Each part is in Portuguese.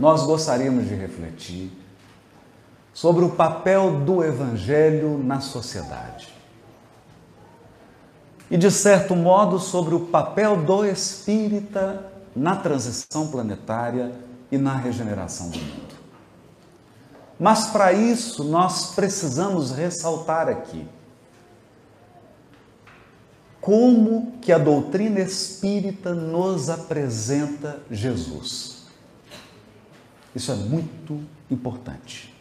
nós gostaríamos de refletir sobre o papel do Evangelho na sociedade. E, de certo modo, sobre o papel do espírita na transição planetária e na regeneração do mundo. Mas, para isso, nós precisamos ressaltar aqui como que a doutrina espírita nos apresenta Jesus. Isso é muito importante.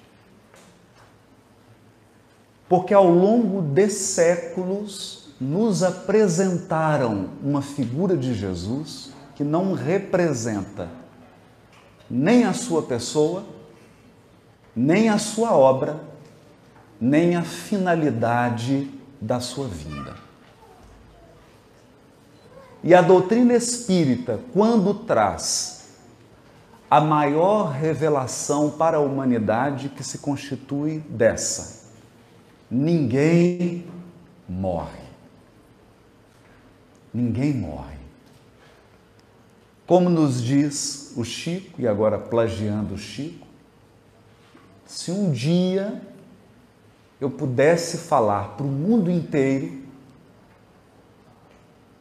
Porque ao longo de séculos nos apresentaram uma figura de Jesus que não representa nem a sua pessoa, nem a sua obra, nem a finalidade da sua vinda. E a doutrina espírita, quando traz a maior revelação para a humanidade que se constitui dessa: ninguém morre. Ninguém morre. Como nos diz o Chico, e agora plagiando o Chico, se um dia eu pudesse falar para o mundo inteiro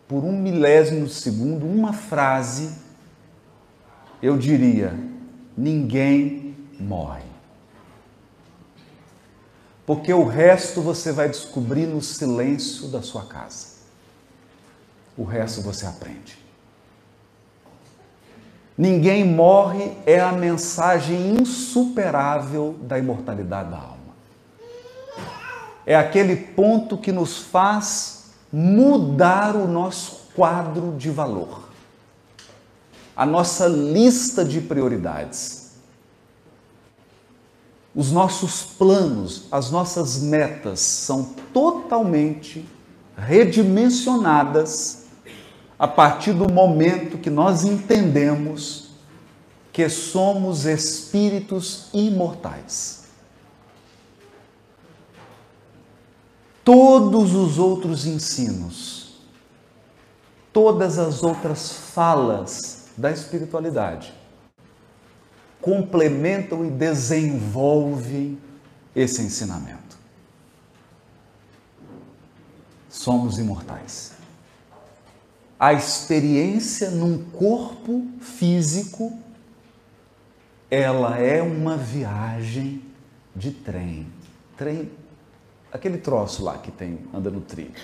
por um milésimo segundo, uma frase, eu diria: ninguém morre. Porque o resto você vai descobrir no silêncio da sua casa. O resto você aprende. Ninguém morre é a mensagem insuperável da imortalidade da alma. É aquele ponto que nos faz mudar o nosso quadro de valor, a nossa lista de prioridades. Os nossos planos, as nossas metas são totalmente redimensionadas a partir do momento que nós entendemos que somos espíritos imortais. todos os outros ensinos, todas as outras falas da espiritualidade complementam e desenvolvem esse ensinamento. Somos imortais. A experiência num corpo físico, ela é uma viagem de trem. Trem aquele troço lá que tem, anda no trilho.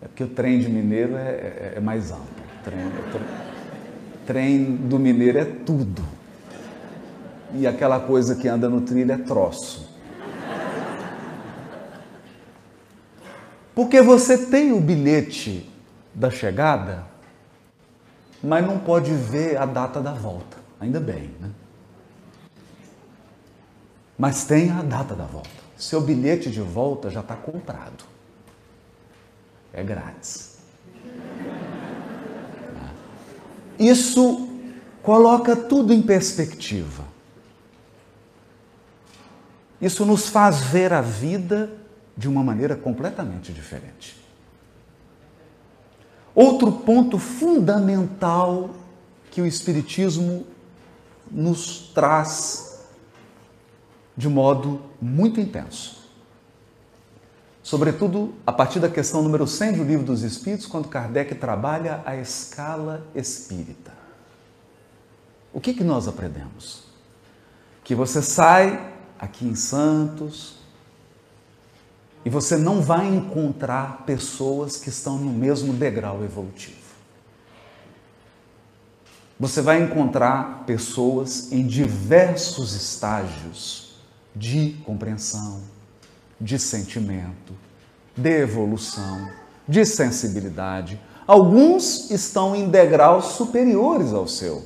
É porque o trem de mineiro é, é, é mais amplo. Trem, trem, trem do mineiro é tudo. E aquela coisa que anda no trilho é troço. Porque você tem o bilhete da chegada, mas não pode ver a data da volta. Ainda bem, né? Mas tem a data da volta. Seu bilhete de volta já está comprado. É grátis. Isso coloca tudo em perspectiva. Isso nos faz ver a vida de uma maneira completamente diferente. Outro ponto fundamental que o Espiritismo nos traz de modo muito intenso. Sobretudo a partir da questão número 100 do Livro dos Espíritos, quando Kardec trabalha a escala espírita. O que, que nós aprendemos? Que você sai aqui em Santos e você não vai encontrar pessoas que estão no mesmo degrau evolutivo. Você vai encontrar pessoas em diversos estágios de compreensão, de sentimento, de evolução, de sensibilidade. Alguns estão em degraus superiores ao seu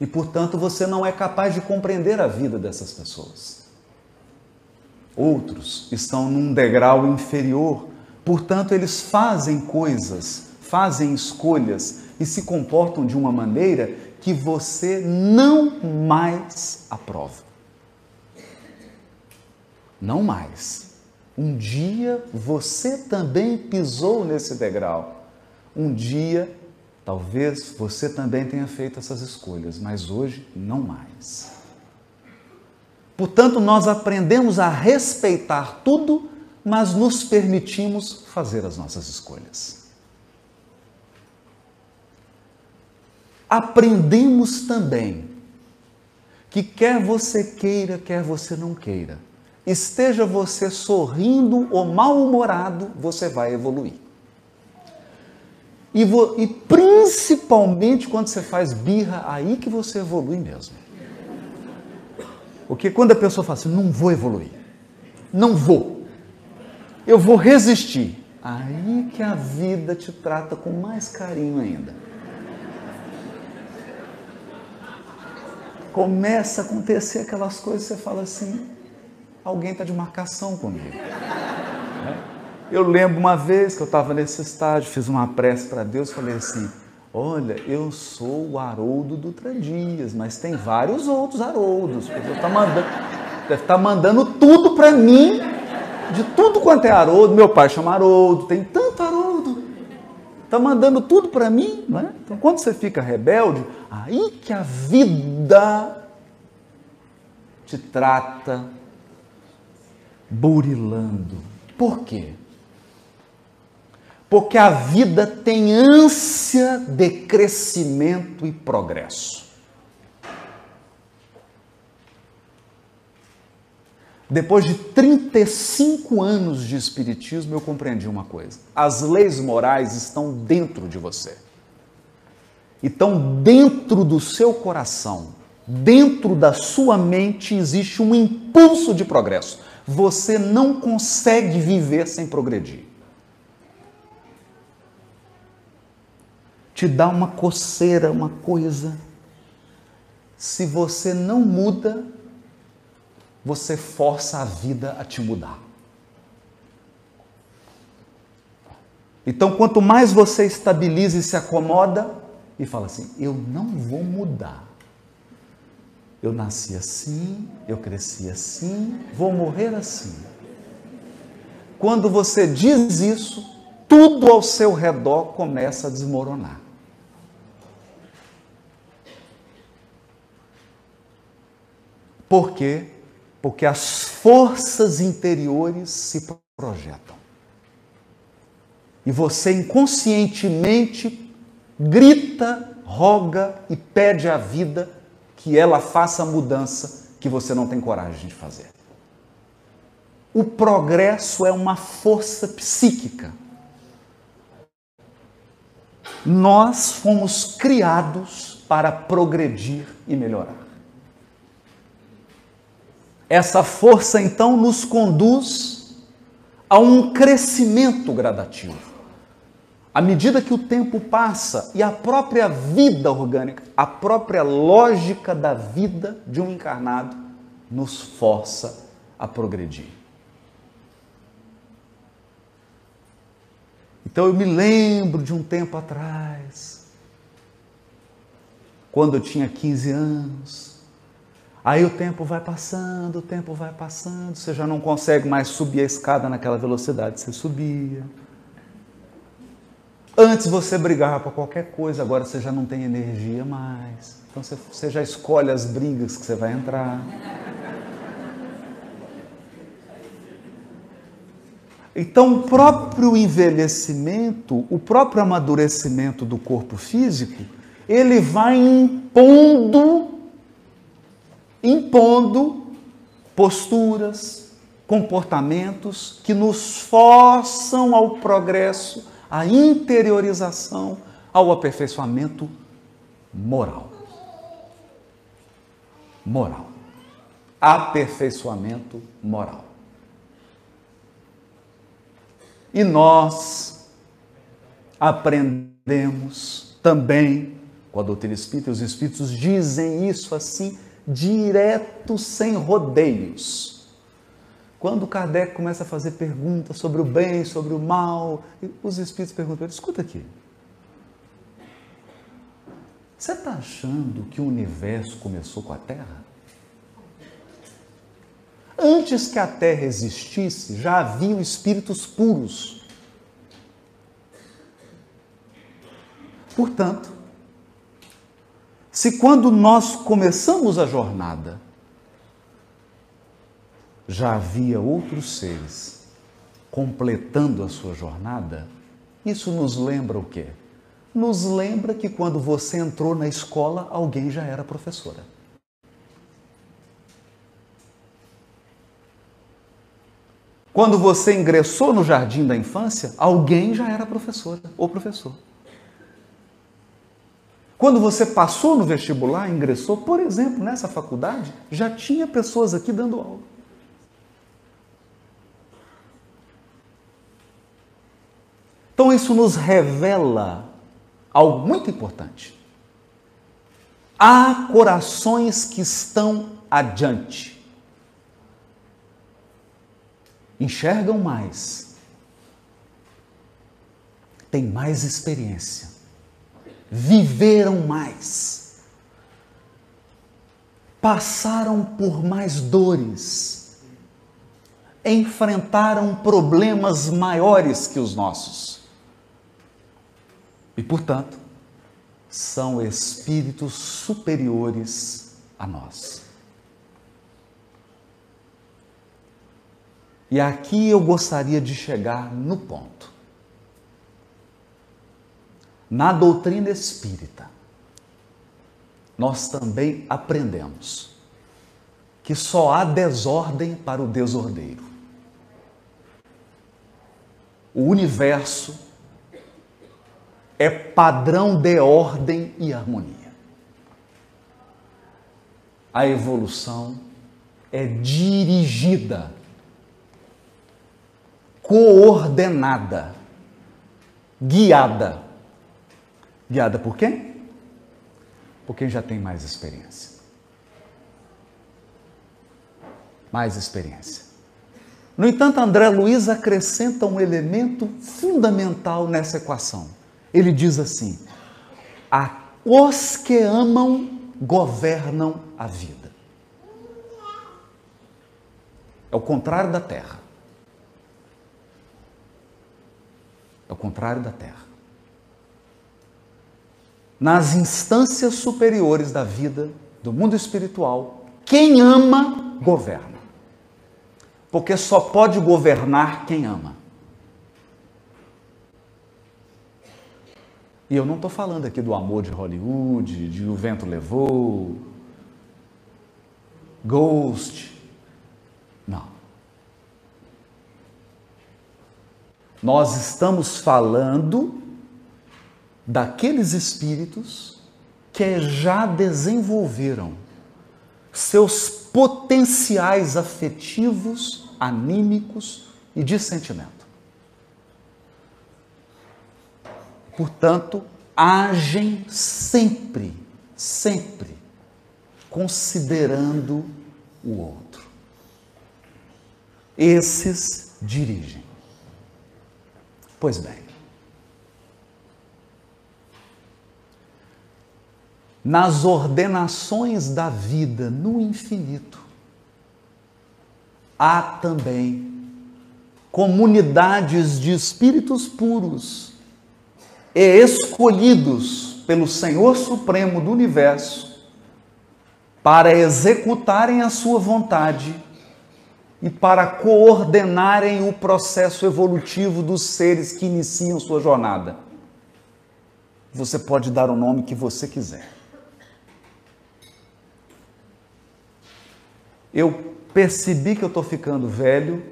e, portanto, você não é capaz de compreender a vida dessas pessoas. Outros estão num degrau inferior, portanto, eles fazem coisas, fazem escolhas e se comportam de uma maneira que você não mais aprova. Não mais. Um dia você também pisou nesse degrau. Um dia Talvez você também tenha feito essas escolhas, mas hoje não mais. Portanto, nós aprendemos a respeitar tudo, mas nos permitimos fazer as nossas escolhas. Aprendemos também que quer você queira, quer você não queira, esteja você sorrindo ou mal-humorado, você vai evoluir. E, vo, e, principalmente quando você faz birra, aí que você evolui mesmo. Porque quando a pessoa fala assim, não vou evoluir, não vou, eu vou resistir, aí que a vida te trata com mais carinho ainda. Começa a acontecer aquelas coisas, você fala assim, alguém está de marcação comigo. Eu lembro uma vez que eu estava nesse estágio, fiz uma prece para Deus, falei assim: Olha, eu sou o Haroldo Dutra Dias, mas tem vários outros Haroldos. Mandando, deve estar tá mandando tudo para mim, de tudo quanto é Haroldo. Meu pai chama Haroldo, tem tanto Haroldo. Está mandando tudo para mim, né? Então, quando você fica rebelde, aí que a vida te trata burilando. Por quê? porque a vida tem ânsia de crescimento e progresso. Depois de 35 anos de espiritismo, eu compreendi uma coisa: as leis morais estão dentro de você. Então, dentro do seu coração, dentro da sua mente, existe um impulso de progresso. Você não consegue viver sem progredir. te dá uma coceira, uma coisa. Se você não muda, você força a vida a te mudar. Então, quanto mais você estabiliza e se acomoda e fala assim: eu não vou mudar. Eu nasci assim, eu cresci assim, vou morrer assim. Quando você diz isso, tudo ao seu redor começa a desmoronar. Por quê? Porque as forças interiores se projetam. E você inconscientemente grita, roga e pede à vida que ela faça a mudança que você não tem coragem de fazer. O progresso é uma força psíquica. Nós fomos criados para progredir e melhorar. Essa força então nos conduz a um crescimento gradativo. À medida que o tempo passa e a própria vida orgânica, a própria lógica da vida de um encarnado nos força a progredir. Então eu me lembro de um tempo atrás, quando eu tinha 15 anos, Aí o tempo vai passando, o tempo vai passando, você já não consegue mais subir a escada naquela velocidade que você subia. Antes você brigava por qualquer coisa, agora você já não tem energia mais. Então você, você já escolhe as brigas que você vai entrar. Então, o próprio envelhecimento, o próprio amadurecimento do corpo físico, ele vai impondo impondo posturas, comportamentos que nos forçam ao progresso, à interiorização, ao aperfeiçoamento moral. Moral. Aperfeiçoamento moral. E nós aprendemos também com a doutrina espírita, os espíritos dizem isso assim direto, sem rodeios. Quando Kardec começa a fazer perguntas sobre o bem, sobre o mal, os espíritos perguntam: escuta aqui. Você está achando que o universo começou com a Terra? Antes que a Terra existisse, já haviam espíritos puros. Portanto, se quando nós começamos a jornada já havia outros seres completando a sua jornada, isso nos lembra o quê? Nos lembra que quando você entrou na escola, alguém já era professora. Quando você ingressou no jardim da infância, alguém já era professora ou professor. Quando você passou no vestibular, ingressou, por exemplo, nessa faculdade, já tinha pessoas aqui dando aula. Então isso nos revela algo muito importante. Há corações que estão adiante, enxergam mais, têm mais experiência, viveram mais, passaram por mais dores, enfrentaram problemas maiores que os nossos e, portanto, são espíritos superiores a nós. E aqui eu gostaria de chegar no ponto. Na doutrina espírita, nós também aprendemos que só há desordem para o desordeiro. O universo é padrão de ordem e harmonia. A evolução é dirigida, coordenada, guiada. Guiada por quem? Por quem já tem mais experiência. Mais experiência. No entanto, André Luiz acrescenta um elemento fundamental nessa equação ele diz assim: os que amam governam a vida. É o contrário da terra. É o contrário da terra. Nas instâncias superiores da vida, do mundo espiritual, quem ama, governa. Porque só pode governar quem ama. E eu não estou falando aqui do amor de Hollywood, de O Vento Levou, Ghost. Não. Nós estamos falando daqueles espíritos que já desenvolveram seus potenciais afetivos, anímicos e de sentimento. Portanto, agem sempre, sempre considerando o outro. Esses dirigem. Pois bem, nas ordenações da vida no infinito, há também comunidades de espíritos puros e escolhidos pelo Senhor Supremo do Universo para executarem a sua vontade e para coordenarem o processo evolutivo dos seres que iniciam sua jornada. Você pode dar o nome que você quiser. Eu percebi que eu estou ficando velho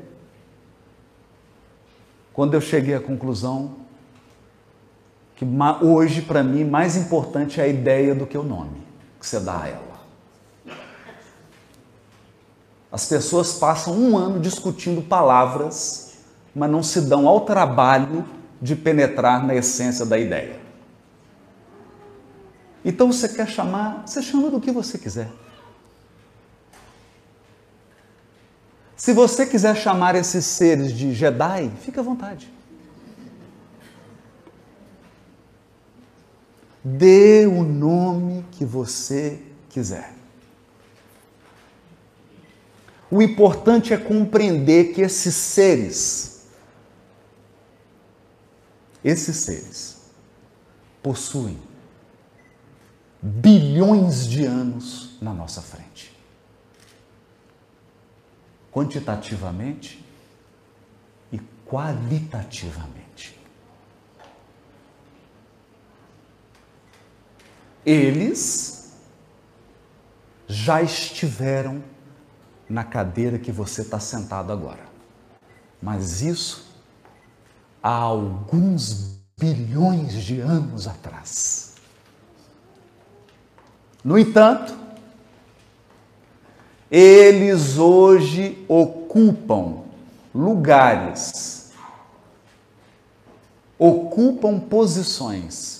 quando eu cheguei à conclusão que hoje, para mim, mais importante é a ideia do que o nome que você dá a ela. As pessoas passam um ano discutindo palavras, mas não se dão ao trabalho de penetrar na essência da ideia. Então você quer chamar, você chama do que você quiser. Se você quiser chamar esses seres de Jedi, fique à vontade. Dê o nome que você quiser. O importante é compreender que esses seres, esses seres, possuem bilhões de anos na nossa frente. Quantitativamente e qualitativamente. Eles já estiveram na cadeira que você está sentado agora. Mas isso há alguns bilhões de anos atrás. No entanto, eles hoje ocupam lugares, ocupam posições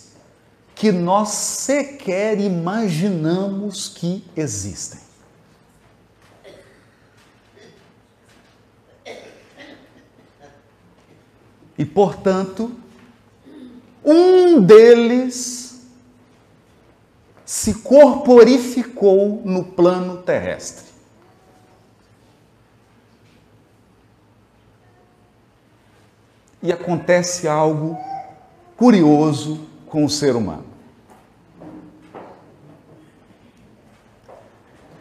que nós sequer imaginamos que existem. E, portanto, um deles se corporificou no plano terrestre. E acontece algo curioso com o ser humano.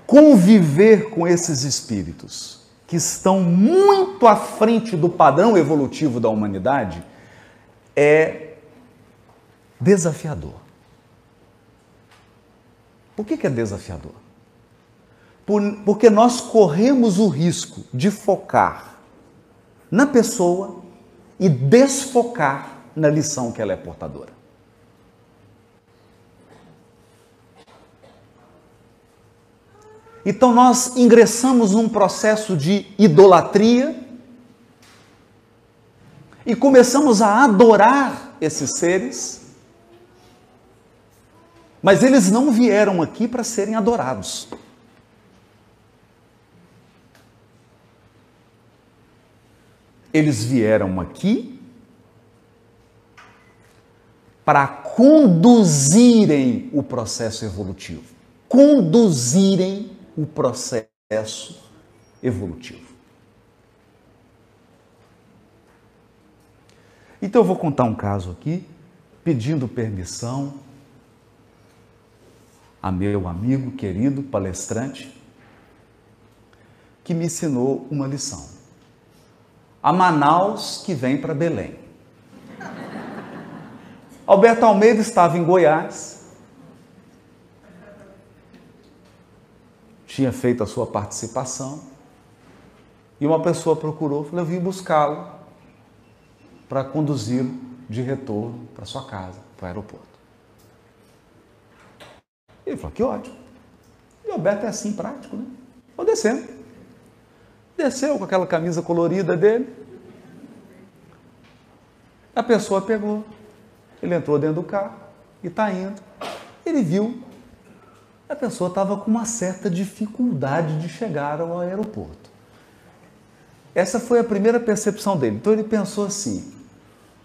Conviver com esses espíritos que estão muito à frente do padrão evolutivo da humanidade é desafiador. Por que, é desafiador? porque nós corremos o risco de focar na pessoa e desfocar na lição que ela é portadora. Então nós ingressamos num processo de idolatria e começamos a adorar esses seres, mas eles não vieram aqui para serem adorados. Eles vieram aqui para conduzirem o processo evolutivo, conduzirem o processo evolutivo. Então eu vou contar um caso aqui, pedindo permissão a meu amigo querido palestrante, que me ensinou uma lição. A Manaus que vem para Belém. Alberto Almeida estava em Goiás, tinha feito a sua participação, e uma pessoa procurou, falou, eu vim buscá-lo para conduzi-lo de retorno para sua casa, para o aeroporto. Ele falou, que ótimo. E o Alberto é assim, prático, né? Vou descendo. Desceu com aquela camisa colorida dele. A pessoa pegou. Ele entrou dentro do carro e está indo. Ele viu a pessoa estava com uma certa dificuldade de chegar ao aeroporto. Essa foi a primeira percepção dele. Então ele pensou assim: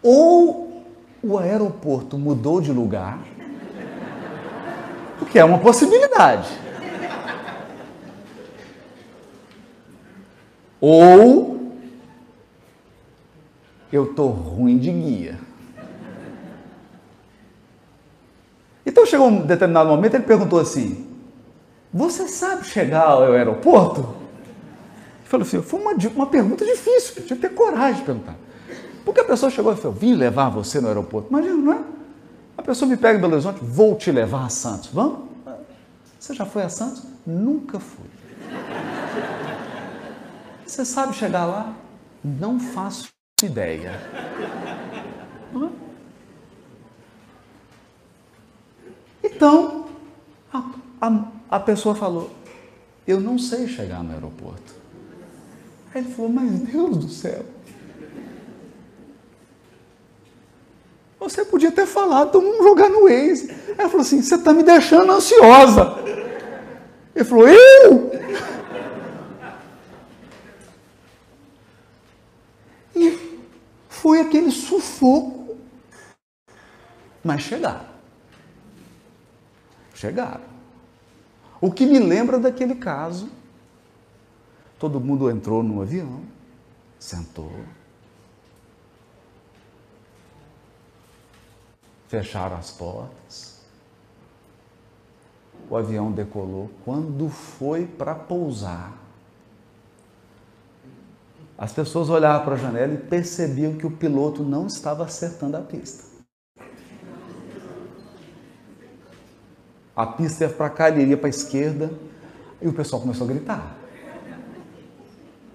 ou o aeroporto mudou de lugar, o que é uma possibilidade. Ou eu estou ruim de guia. Então chegou um determinado momento, ele perguntou assim: Você sabe chegar ao aeroporto? Ele falou assim: Foi uma, uma pergunta difícil, tinha que ter coragem de perguntar. Porque a pessoa chegou e falou: Vim levar você no aeroporto. Imagina, não é? A pessoa me pega em Belo Horizonte, vou te levar a Santos. Vamos? Você já foi a Santos? Nunca fui. Você sabe chegar lá? Não faço ideia. Não é? Então, a, a, a pessoa falou: Eu não sei chegar no aeroporto. Aí ele falou: Mas Deus do céu. Você podia ter falado, vamos jogar no Waze. Ela falou assim: Você está me deixando ansiosa. Ele falou: Eu? E foi aquele sufoco. Mas chegaram chegaram. O que me lembra daquele caso, todo mundo entrou no avião, sentou, fecharam as portas. O avião decolou. Quando foi para pousar, as pessoas olhavam para a janela e percebiam que o piloto não estava acertando a pista. A pista ia para cá, ele ia para a esquerda, e o pessoal começou a gritar.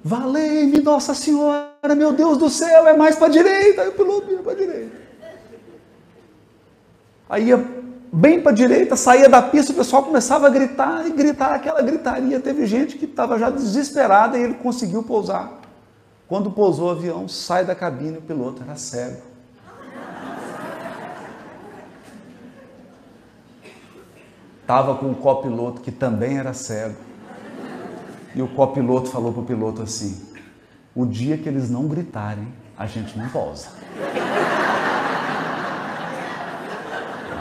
Valei-me, Nossa Senhora, meu Deus do céu, é mais para a direita. Aí o piloto ia para a direita. Aí ia bem para a direita, saía da pista, o pessoal começava a gritar e gritar aquela gritaria. Teve gente que estava já desesperada e ele conseguiu pousar. Quando pousou o avião, sai da cabine, o piloto era cego. Estava com o copiloto que também era cego. E o copiloto falou para o piloto assim: o dia que eles não gritarem, a gente não pousa.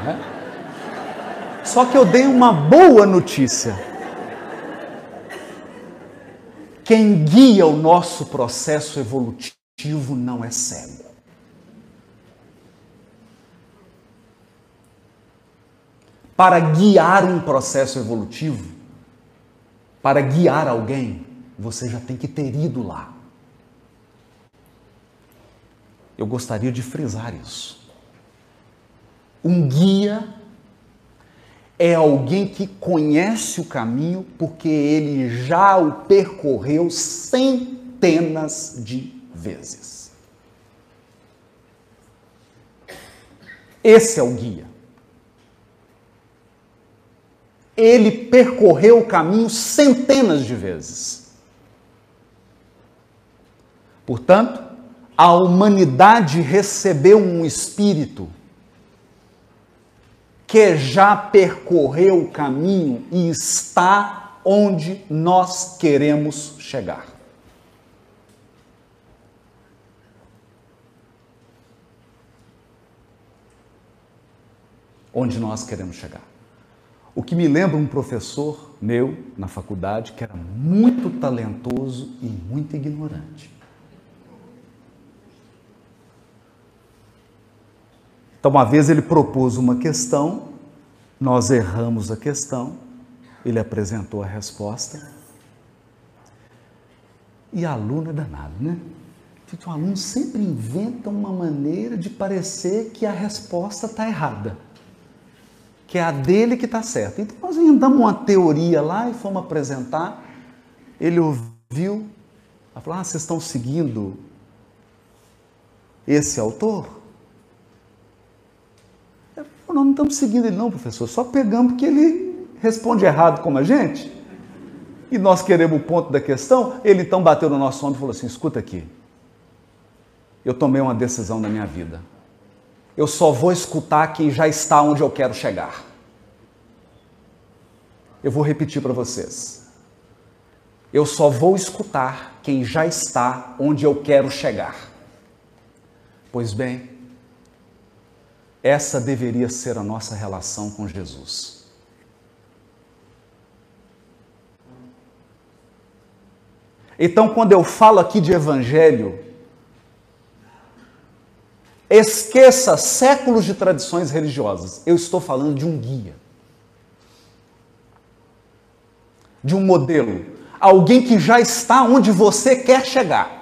É? Só que eu dei uma boa notícia. Quem guia o nosso processo evolutivo não é cego. Para guiar um processo evolutivo, para guiar alguém, você já tem que ter ido lá. Eu gostaria de frisar isso. Um guia é alguém que conhece o caminho porque ele já o percorreu centenas de vezes. Esse é o guia. Ele percorreu o caminho centenas de vezes. Portanto, a humanidade recebeu um espírito que já percorreu o caminho e está onde nós queremos chegar. Onde nós queremos chegar. O que me lembra um professor meu na faculdade que era muito talentoso e muito ignorante. Então, uma vez ele propôs uma questão, nós erramos a questão, ele apresentou a resposta. E aluno é danado, né? Porque o aluno sempre inventa uma maneira de parecer que a resposta está errada, que é a dele que está certa. Então, nós inventamos uma teoria lá e fomos apresentar. Ele ouviu, falou: Ah, vocês estão seguindo esse autor? Nós não estamos seguindo ele, não, professor, só pegamos porque ele responde errado como a gente. E nós queremos o ponto da questão. Ele então bateu no nosso ombro e falou assim: escuta aqui, eu tomei uma decisão na minha vida. Eu só vou escutar quem já está onde eu quero chegar. Eu vou repetir para vocês. Eu só vou escutar quem já está onde eu quero chegar. Pois bem, essa deveria ser a nossa relação com Jesus. Então, quando eu falo aqui de evangelho, esqueça séculos de tradições religiosas. Eu estou falando de um guia, de um modelo, alguém que já está onde você quer chegar.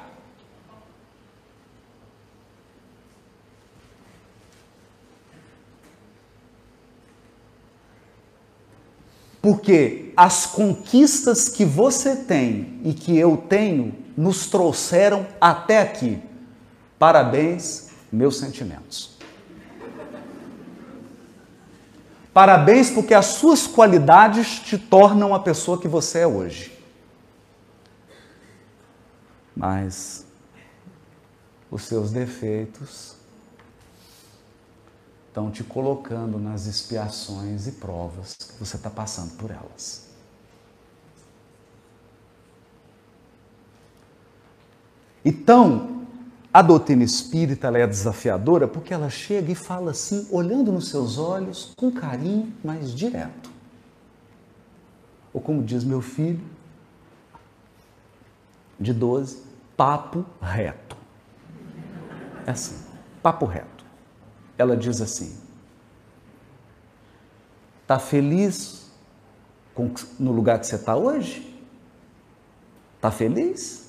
Porque as conquistas que você tem e que eu tenho nos trouxeram até aqui. Parabéns, meus sentimentos. Parabéns, porque as suas qualidades te tornam a pessoa que você é hoje. Mas os seus defeitos estão te colocando nas expiações e provas que você está passando por elas. Então, a doutrina espírita é desafiadora porque ela chega e fala assim, olhando nos seus olhos, com carinho, mas direto. Ou como diz meu filho, de 12, papo reto. É assim, papo reto ela diz assim: Está feliz no lugar que você está hoje? Está feliz?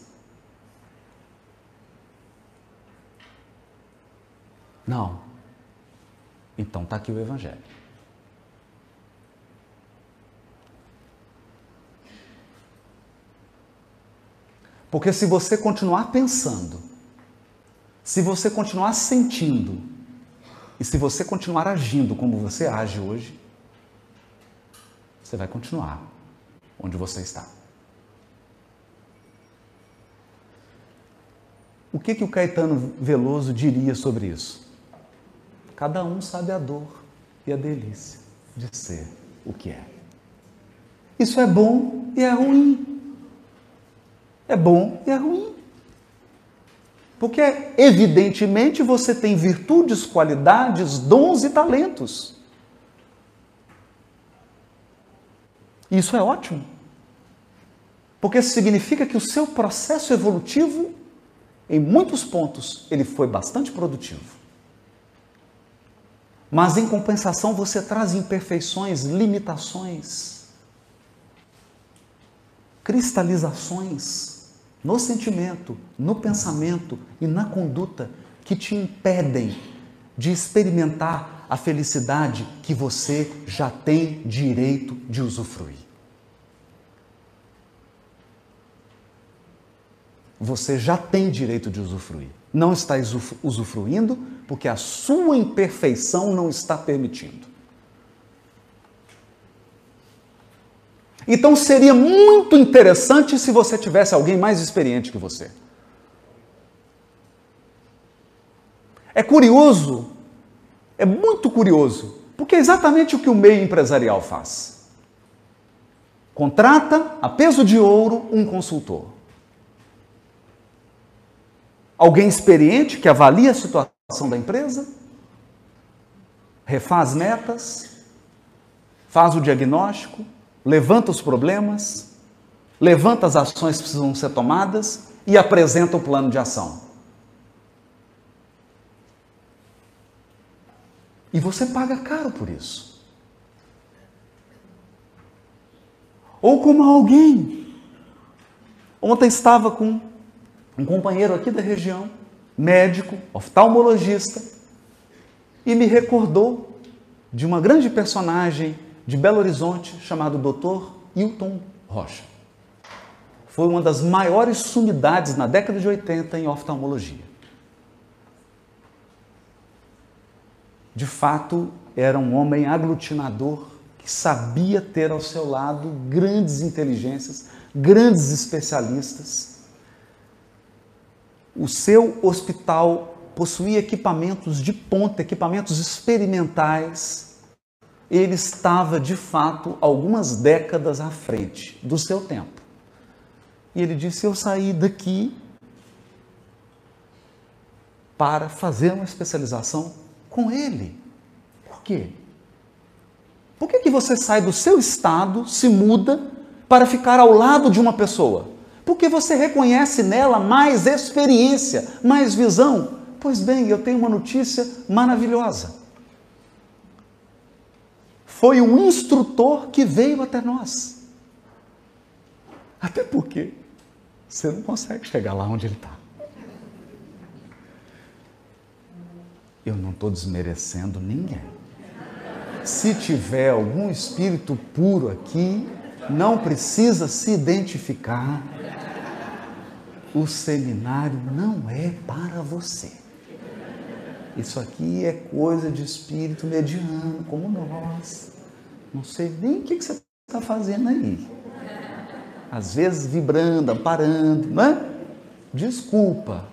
Não. Então está aqui o Evangelho. Porque se você continuar pensando, se você continuar sentindo, e se você continuar agindo como você age hoje, você vai continuar onde você está. O que, que o Caetano Veloso diria sobre isso? Cada um sabe a dor e a delícia de ser o que é. Isso é bom e é ruim. É bom e é ruim. Porque, evidentemente, você tem virtudes, qualidades, dons e talentos. Isso é ótimo. Porque significa que o seu processo evolutivo, em muitos pontos, ele foi bastante produtivo. Mas, em compensação, você traz imperfeições, limitações, cristalizações no sentimento, no pensamento e na conduta que te impedem de experimentar a felicidade que você já tem direito de usufruir. Você já tem direito de usufruir. Não está usufruindo porque a sua imperfeição não está permitindo. Então seria muito interessante se você tivesse alguém mais experiente que você. É curioso, é muito curioso, porque é exatamente o que o meio empresarial faz. Contrata a peso de ouro um consultor. Alguém experiente que avalia a situação da empresa, refaz metas, faz o diagnóstico, levanta os problemas, levanta as ações que precisam ser tomadas e apresenta o plano de ação. E você paga caro por isso. Ou como alguém. Ontem estava com um companheiro aqui da região, médico, oftalmologista, e me recordou de uma grande personagem de Belo Horizonte chamado Dr. Hilton Rocha. Foi uma das maiores sumidades na década de 80 em oftalmologia. De fato, era um homem aglutinador que sabia ter ao seu lado grandes inteligências, grandes especialistas. O seu hospital possuía equipamentos de ponta, equipamentos experimentais ele estava de fato algumas décadas à frente do seu tempo. E ele disse: Eu saí daqui para fazer uma especialização com ele. Por quê? Por que, que você sai do seu estado, se muda, para ficar ao lado de uma pessoa? Porque você reconhece nela mais experiência, mais visão. Pois bem, eu tenho uma notícia maravilhosa foi o instrutor que veio até nós. Até porque você não consegue chegar lá onde ele está. Eu não estou desmerecendo ninguém. Se tiver algum espírito puro aqui, não precisa se identificar. O seminário não é para você. Isso aqui é coisa de espírito mediano, como nós. Não sei nem o que você está fazendo aí. Às vezes vibrando, amparando, não é? Desculpa.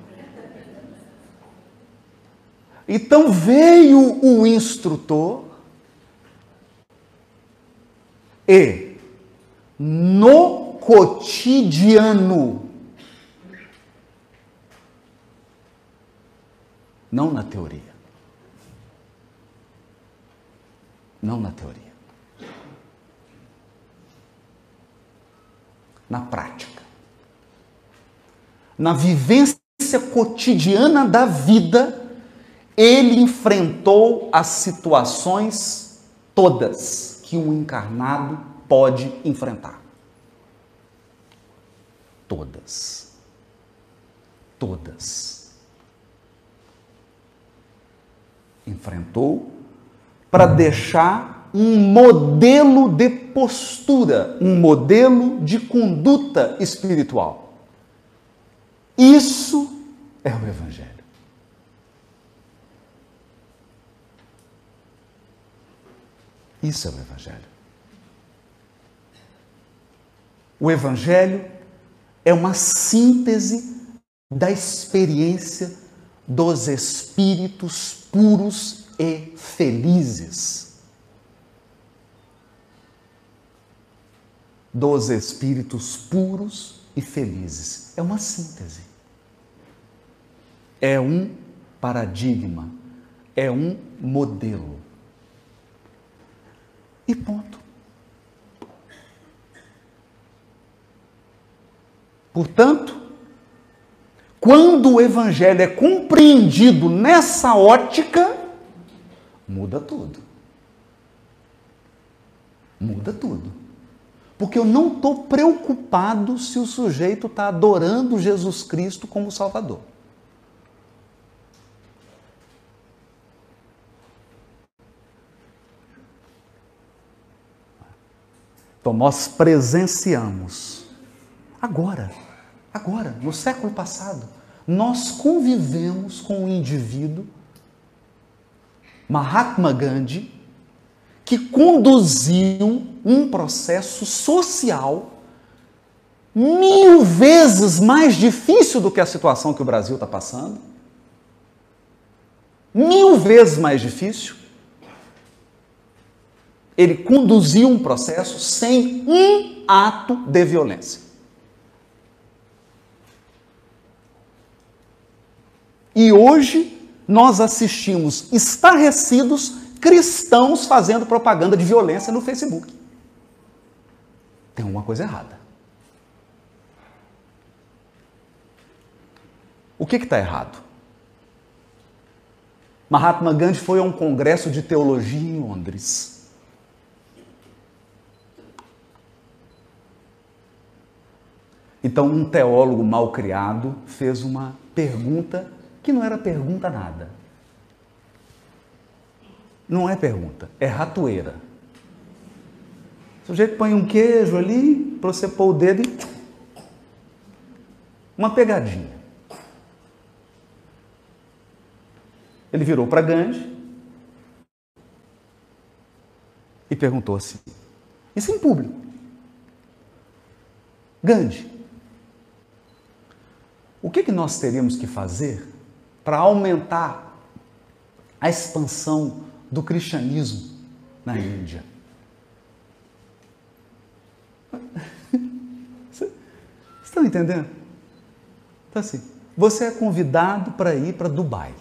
Então veio o instrutor e no cotidiano Não na teoria. Não na teoria. Na prática. Na vivência cotidiana da vida, ele enfrentou as situações todas que um encarnado pode enfrentar. Todas. Todas. Enfrentou para deixar um modelo de postura, um modelo de conduta espiritual. Isso é o Evangelho. Isso é o Evangelho. O Evangelho é uma síntese da experiência dos espíritos puros e felizes. Dos espíritos puros e felizes. É uma síntese. É um paradigma. É um modelo. E ponto. Portanto, quando o Evangelho é compreendido nessa ótica, muda tudo. Muda tudo. Porque eu não estou preocupado se o sujeito está adorando Jesus Cristo como Salvador. Então, nós presenciamos, agora, agora, no século passado, nós convivemos com um indivíduo, Mahatma Gandhi, que conduziu um processo social mil vezes mais difícil do que a situação que o Brasil está passando. Mil vezes mais difícil ele conduziu um processo sem um ato de violência. E hoje nós assistimos estarrecidos cristãos fazendo propaganda de violência no Facebook. Tem alguma coisa errada. O que está errado? Mahatma Gandhi foi a um congresso de teologia em Londres. Então, um teólogo mal criado fez uma pergunta que não era pergunta nada. Não é pergunta, é ratoeira. O sujeito põe um queijo ali para você pôr o dedo e. Uma pegadinha. Ele virou para Gandhi e perguntou assim: Isso em público. Gandhi, o que, que nós teríamos que fazer para aumentar a expansão do cristianismo na Índia? Vocês estão entendendo? Então, assim, você é convidado para ir para Dubai.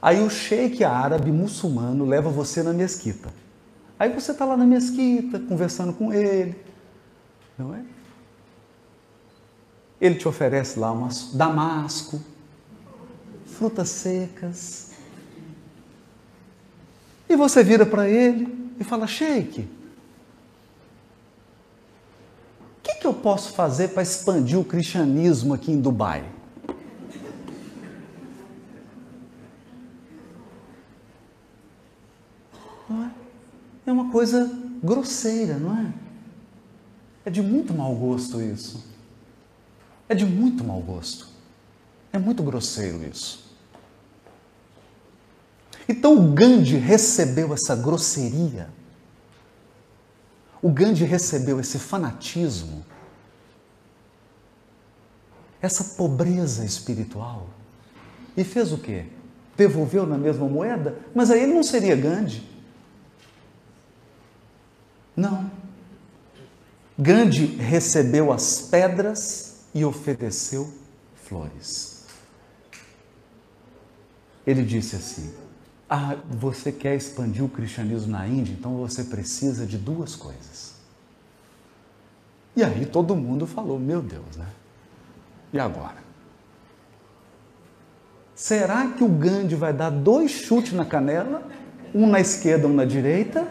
Aí o sheik árabe muçulmano leva você na mesquita. Aí você está lá na mesquita, conversando com ele, não é? Ele te oferece lá umas damasco, frutas secas. E você vira para ele e fala: Sheik, o que, que eu posso fazer para expandir o cristianismo aqui em Dubai? Não é? é uma coisa grosseira, não é? É de muito mau gosto isso. É de muito mau gosto. É muito grosseiro isso. Então o Gandhi recebeu essa grosseria. O Gandhi recebeu esse fanatismo, essa pobreza espiritual e fez o quê? Devolveu na mesma moeda? Mas aí ele não seria Gandhi. Não. Gandhi recebeu as pedras e ofereceu flores. Ele disse assim: Ah, você quer expandir o cristianismo na Índia, então você precisa de duas coisas. E aí todo mundo falou: Meu Deus, né? E agora? Será que o Gandhi vai dar dois chutes na canela, um na esquerda, um na direita?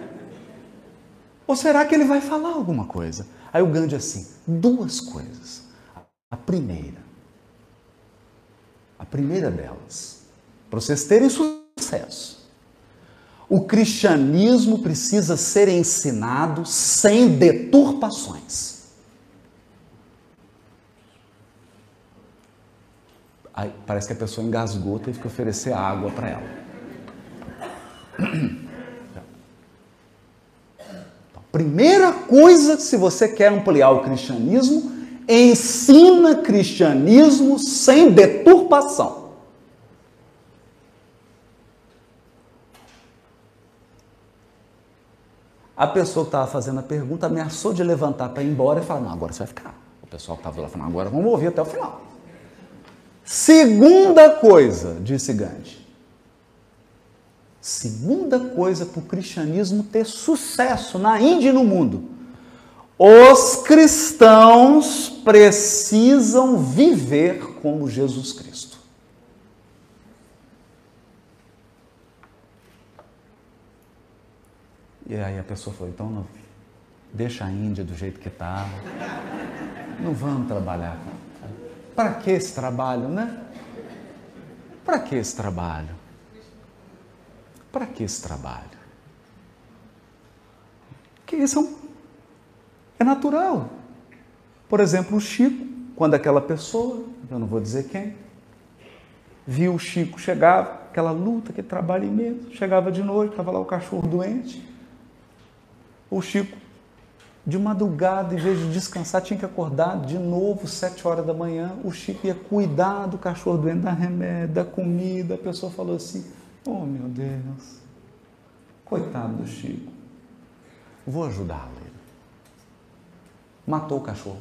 Ou será que ele vai falar alguma coisa? Aí o Gandhi assim, duas coisas. A primeira, a primeira delas, para vocês terem sucesso, o cristianismo precisa ser ensinado sem deturpações. Aí, parece que a pessoa engasgou, teve que oferecer água para ela. Então, primeira coisa, se você quer ampliar o cristianismo, ensina cristianismo sem deturpação. A pessoa que estava fazendo a pergunta ameaçou de levantar para ir embora e falar: Não, agora você vai ficar. O pessoal que estava lá falando: Agora vamos ouvir até o final. Segunda coisa, disse Gandhi. Segunda coisa para o cristianismo ter sucesso na Índia e no mundo. Os cristãos precisam viver como Jesus Cristo. E aí a pessoa falou: então não, deixa a Índia do jeito que está, não vamos trabalhar. Para que esse trabalho, né? Para que esse trabalho? Para que esse trabalho? Que isso é, um, é natural. Por exemplo, o Chico, quando aquela pessoa, eu não vou dizer quem, viu o Chico chegar, aquela luta, aquele trabalho imenso, chegava de noite, estava lá o cachorro doente, o Chico, de madrugada, em vez de descansar, tinha que acordar de novo, sete horas da manhã. O Chico ia cuidar do cachorro doente, dar remédio, da comida. A pessoa falou assim: Oh meu Deus, coitado do Chico, vou ajudá-lo. Matou o cachorro.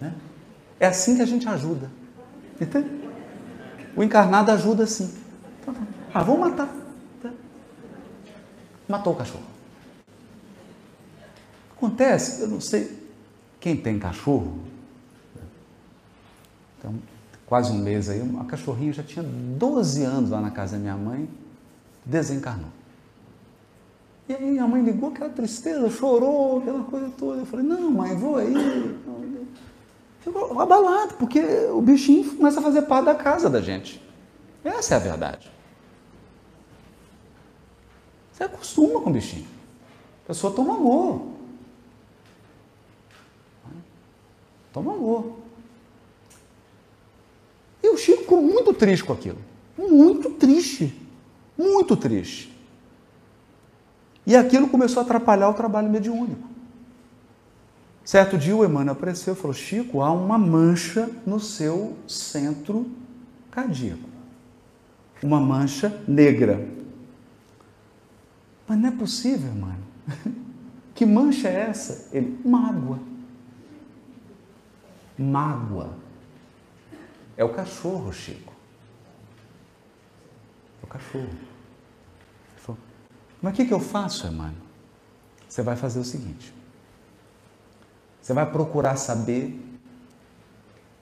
Né? É assim que a gente ajuda. Entende? O encarnado ajuda assim. Ah, vou matar. Tá? Matou o cachorro. Acontece, eu não sei quem tem cachorro. Então, quase um mês aí, uma cachorrinha já tinha 12 anos lá na casa da minha mãe, desencarnou. E aí a mãe ligou, aquela tristeza, chorou, aquela coisa toda. Eu falei, não, mãe, vou aí. Ficou abalado, porque o bichinho começa a fazer parte da casa da gente. Essa é a verdade. Você acostuma com o bichinho. A pessoa toma amor. Toma amor. E o Chico ficou muito triste com aquilo. Muito triste. Muito triste. E aquilo começou a atrapalhar o trabalho mediúnico. Certo dia o Emmanuel apareceu e falou: Chico, há uma mancha no seu centro cardíaco. Uma mancha negra. Mas não é possível, mano. Que mancha é essa? Ele, mágoa. Mágoa. É o cachorro, Chico. É o cachorro. Falou, Mas o que, que eu faço, Emmanuel? Você vai fazer o seguinte. Você vai procurar saber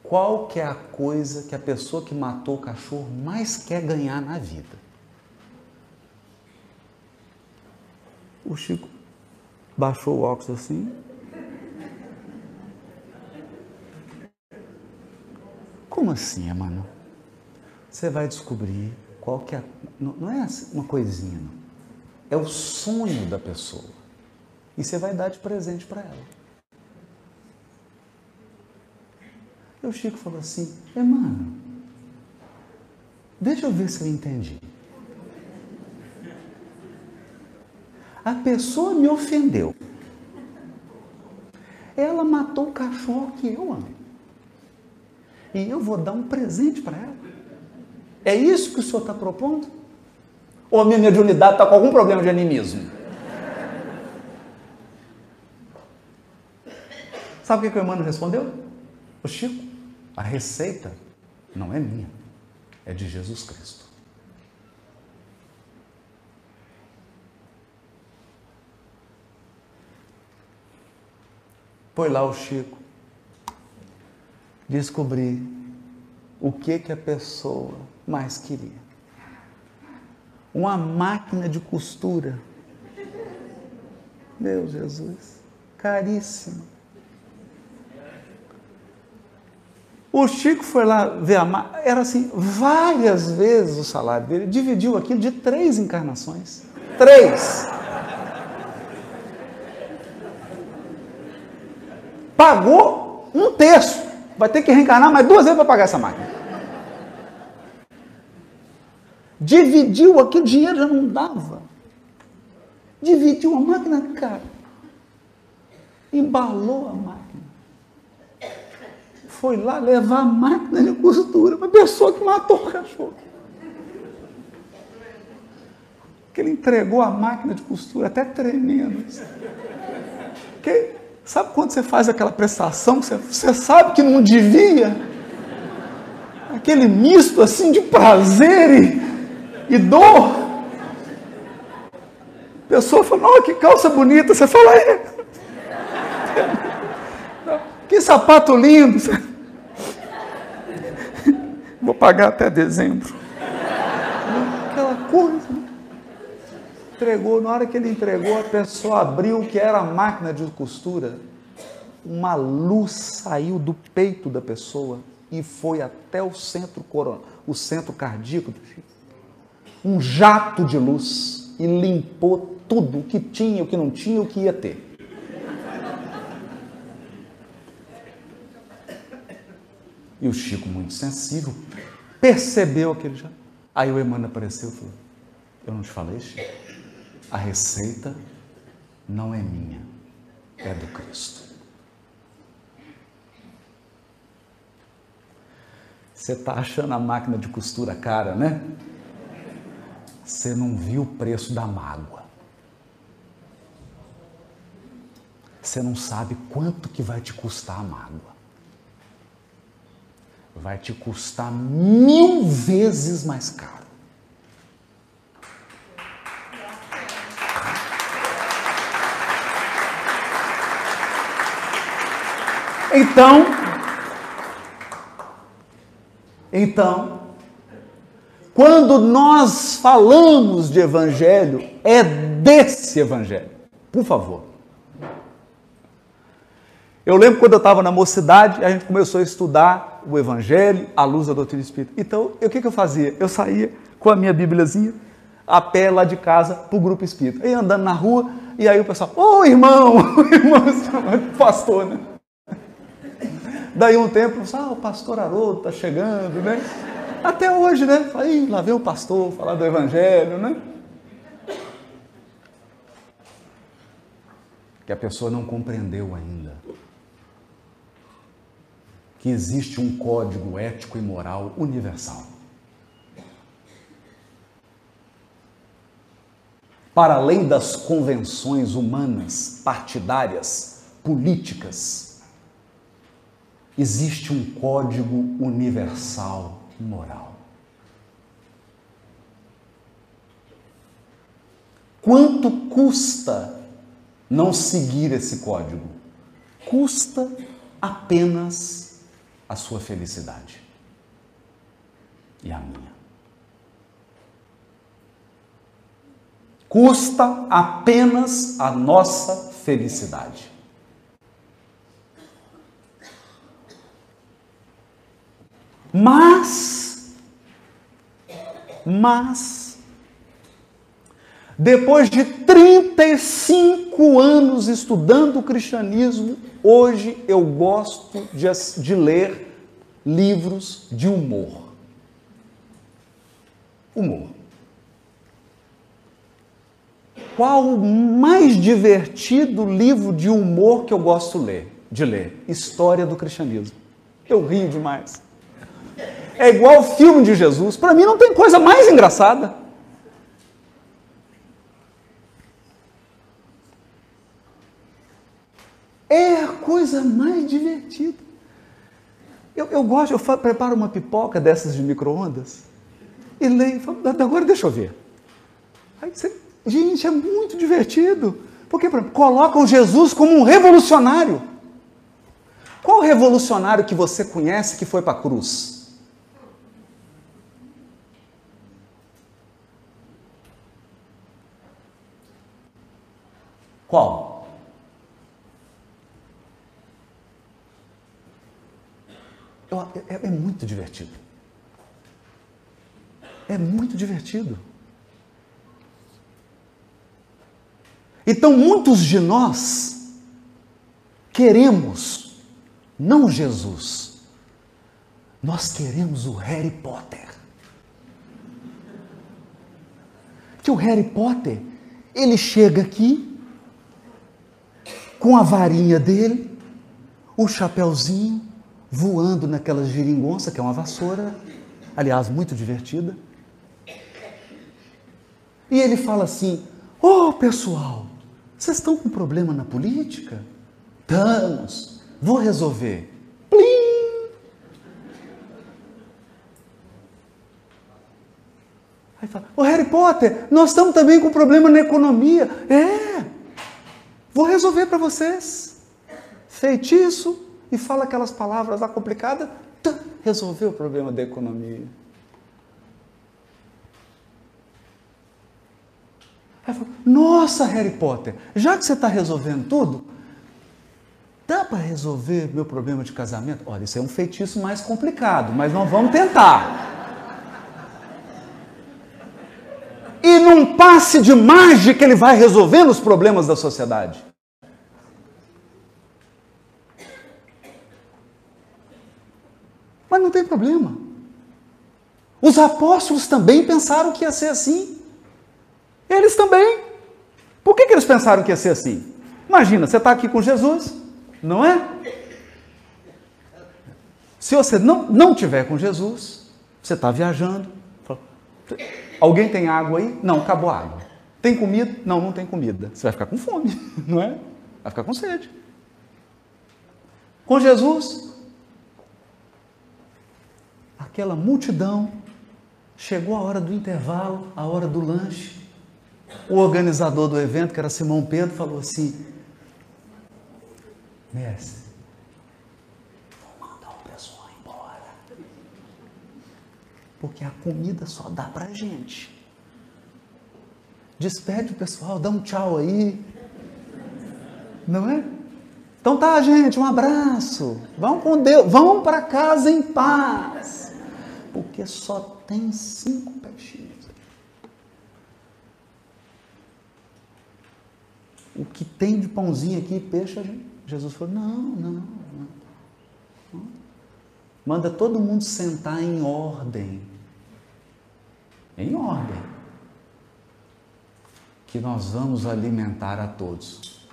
qual que é a coisa que a pessoa que matou o cachorro mais quer ganhar na vida. O Chico baixou o óculos assim. Como assim, mano? Você vai descobrir qual que é. Não é uma coisinha, não. É o sonho da pessoa. E você vai dar de presente para ela. E o Chico falou assim: Emmanuel, deixa eu ver se eu entendi. A pessoa me ofendeu. Ela matou o cachorro que eu amo. E eu vou dar um presente para ela. É isso que o senhor está propondo? Ou a minha mediunidade está com algum problema de animismo? Sabe o que, que o Emmanuel respondeu? O Chico, a receita não é minha, é de Jesus Cristo. Foi lá o Chico descobrir o que que a pessoa mais queria. uma máquina de costura. Meu Jesus, caríssima. O Chico foi lá ver a máquina, era assim, várias vezes o salário dele, dividiu aquilo de três encarnações. Três. Pagou um terço. Vai ter que reencarnar mais duas vezes para pagar essa máquina. Dividiu aqui, o dinheiro já não dava. Dividiu a máquina, cara. Embalou a máquina. Foi lá levar a máquina de costura para a pessoa que matou o cachorro. Que ele entregou a máquina de costura até tremendo. Que, sabe quando você faz aquela prestação, você, você sabe que não devia? Aquele misto assim de prazer e, e dor. A pessoa fala, oh, que calça bonita. Você fala, é. Que sapato lindo. Vou pagar até dezembro. Aquela coisa. Entregou, na hora que ele entregou, a pessoa abriu o que era a máquina de costura. Uma luz saiu do peito da pessoa e foi até o centro coronal, o centro cardíaco do Chico um jato de luz e limpou tudo o que tinha, o que não tinha, o que ia ter. E o Chico, muito sensível, percebeu aquele jato. Aí o Emmanuel apareceu e falou: Eu não te falei, Chico? A receita não é minha, é do Cristo. Você está achando a máquina de costura cara, né? você não viu o preço da mágoa. Você não sabe quanto que vai te custar a mágoa. Vai te custar mil vezes mais caro. Então, então, quando nós falamos de evangelho, é desse evangelho. Por favor. Eu lembro quando eu estava na mocidade, a gente começou a estudar o evangelho à luz da doutrina espírita. Então, o que, que eu fazia? Eu saía com a minha bíbliazinha, a pé lá de casa, para o grupo espírita. Ia andando na rua, e aí o pessoal, ô oh, irmão, irmão, pastor, né? Daí um tempo, ah, o pastor Haroldo está chegando, né? Até hoje, né? Aí, lá vem o pastor falar do evangelho, né? Que a pessoa não compreendeu ainda. Que existe um código ético e moral universal. Para além das convenções humanas, partidárias, políticas, existe um código universal moral. Quanto custa não seguir esse código? Custa apenas a sua felicidade e a minha. Custa apenas a nossa felicidade. Mas, mas, depois de 35 anos estudando o cristianismo, hoje eu gosto de, de ler livros de humor. Humor. Qual o mais divertido livro de humor que eu gosto ler, de ler? História do cristianismo. Eu rio demais. É igual o filme de Jesus. Para mim não tem coisa mais engraçada. É a coisa mais divertida. Eu, eu gosto, eu preparo uma pipoca dessas de micro-ondas e leio, falo, agora deixa eu ver. Aí você, gente, é muito divertido. Porque, por exemplo, colocam Jesus como um revolucionário. Qual revolucionário que você conhece que foi para a cruz? Qual? É, é, é muito divertido. É muito divertido. Então, muitos de nós queremos, não Jesus, nós queremos o Harry Potter. Que o Harry Potter, ele chega aqui com a varinha dele, o chapéuzinho, voando naquela geringonça, que é uma vassoura, aliás, muito divertida. E ele fala assim: Ô oh, pessoal, vocês estão com problema na política? Estamos. Vou resolver. Plim! Aí fala, ô Harry Potter, nós estamos também com problema na economia. É, vou resolver para vocês. Feitiço e fala aquelas palavras lá complicadas, resolveu o problema da economia. Aí falou, nossa, Harry Potter, já que você está resolvendo tudo, dá para resolver meu problema de casamento? Olha, isso é um feitiço mais complicado, mas não vamos tentar. E num passe de mágica ele vai resolvendo os problemas da sociedade. Mas não tem problema. Os apóstolos também pensaram que ia ser assim. Eles também. Por que, que eles pensaram que ia ser assim? Imagina, você está aqui com Jesus, não é? Se você não, não tiver com Jesus, você está viajando. Alguém tem água aí? Não, acabou a água. Tem comida? Não, não tem comida. Você vai ficar com fome, não é? Vai ficar com sede. Com Jesus, aquela multidão, chegou a hora do intervalo, a hora do lanche. O organizador do evento, que era Simão Pedro, falou assim: Mestre, vou mandar o pessoal embora. Porque a comida só dá pra gente. Despede o pessoal, dá um tchau aí. Não é? Então tá, gente, um abraço. Vão com Deus, vão para casa em paz. Porque só tem cinco peixinhos. o que tem de pãozinho aqui, peixe, Jesus falou: não, não, não. Manda todo mundo sentar em ordem. Em ordem. Que nós vamos alimentar a todos.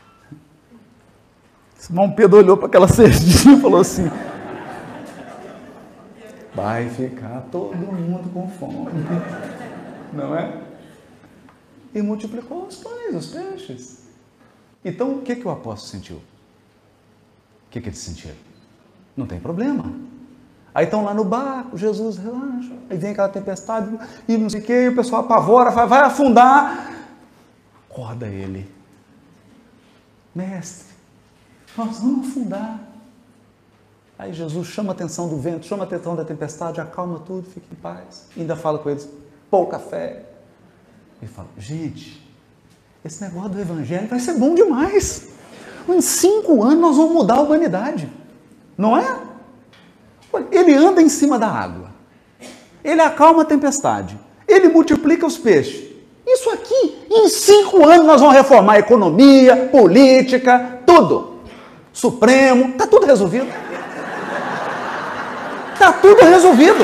Simão Pedro olhou para aquela cestinha e falou assim: Vai ficar todo mundo com fome. Não é? E multiplicou os pães, os peixes. Então, o que, que o apóstolo sentiu? O que, que ele sentiu? Não tem problema. Aí estão lá no barco, Jesus relaxa, aí vem aquela tempestade e não sei o que, o pessoal apavora, vai, vai afundar. Acorda ele. Mestre, nós vamos afundar. Aí Jesus chama a atenção do vento, chama a atenção da tempestade, acalma tudo, fica em paz. E ainda fala com eles, pouca fé. Ele fala, gente, esse negócio do evangelho vai ser bom demais. Em cinco anos nós vamos mudar a humanidade. Não é? Ele anda em cima da água. Ele acalma a tempestade. Ele multiplica os peixes. Isso aqui, em cinco anos nós vamos reformar a economia, política, tudo. Supremo, está tudo resolvido. Está tudo resolvido.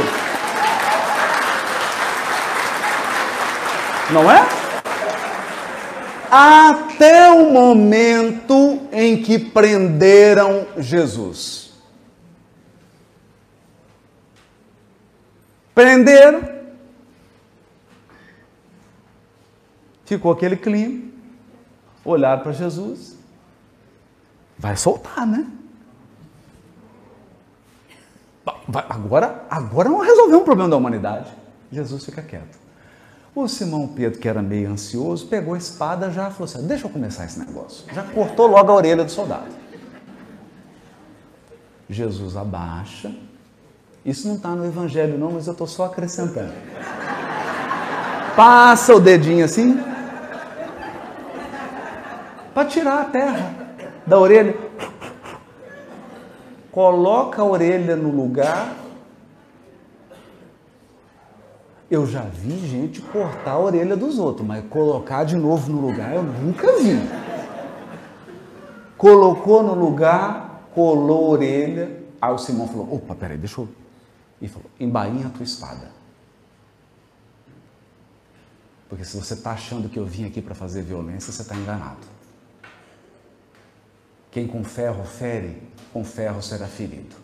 Não é? até o momento em que prenderam Jesus. Prenderam, ficou aquele clima, olharam para Jesus, vai soltar, né? Agora, agora vamos resolver um problema da humanidade. Jesus fica quieto. O Simão Pedro, que era meio ansioso, pegou a espada já falou assim: Deixa eu começar esse negócio. Já cortou logo a orelha do soldado. Jesus abaixa. Isso não está no Evangelho, não, mas eu estou só acrescentando. Passa o dedinho assim. para tirar a terra da orelha. Coloca a orelha no lugar. Eu já vi gente cortar a orelha dos outros, mas colocar de novo no lugar eu nunca vi. Colocou no lugar, colou a orelha. Aí o Simão falou: opa, peraí, deixa eu. E falou: embainha a tua espada. Porque se você está achando que eu vim aqui para fazer violência, você está enganado. Quem com ferro fere, com ferro será ferido.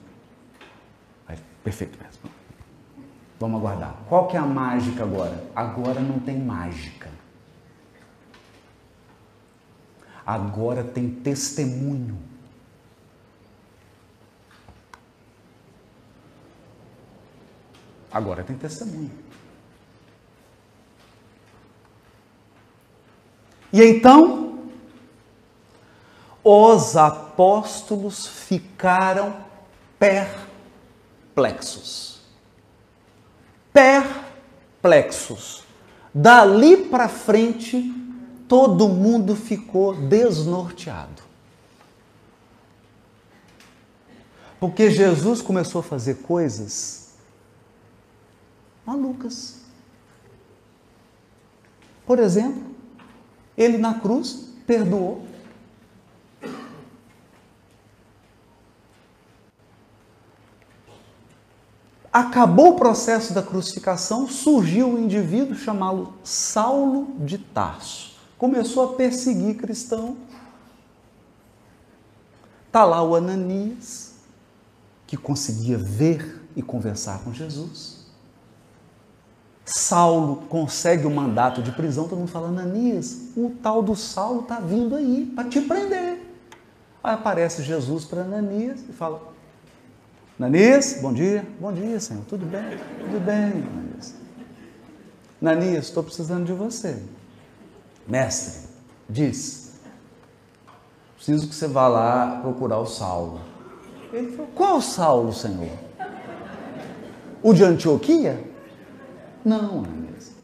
Aí, perfeito mesmo. Vamos aguardar. Qual que é a mágica agora? Agora não tem mágica. Agora tem testemunho. Agora tem testemunho. E então, os apóstolos ficaram perplexos. Perplexos. Dali para frente, todo mundo ficou desnorteado. Porque Jesus começou a fazer coisas malucas. Por exemplo, ele na cruz perdoou. Acabou o processo da crucificação, surgiu um indivíduo chamado Saulo de Tarso. Começou a perseguir cristão. Está lá o Ananias, que conseguia ver e conversar com Jesus. Saulo consegue o mandato de prisão, todo mundo fala, Ananias, o tal do Saulo está vindo aí para te prender. Aí aparece Jesus para Ananias e fala, Ananias, bom dia, bom dia, Senhor, tudo bem? Tudo bem, Ananias. Ananias, estou precisando de você. Mestre, diz, preciso que você vá lá procurar o Saulo. Ele falou, qual Saulo, Senhor? O de Antioquia? Não, Ananias.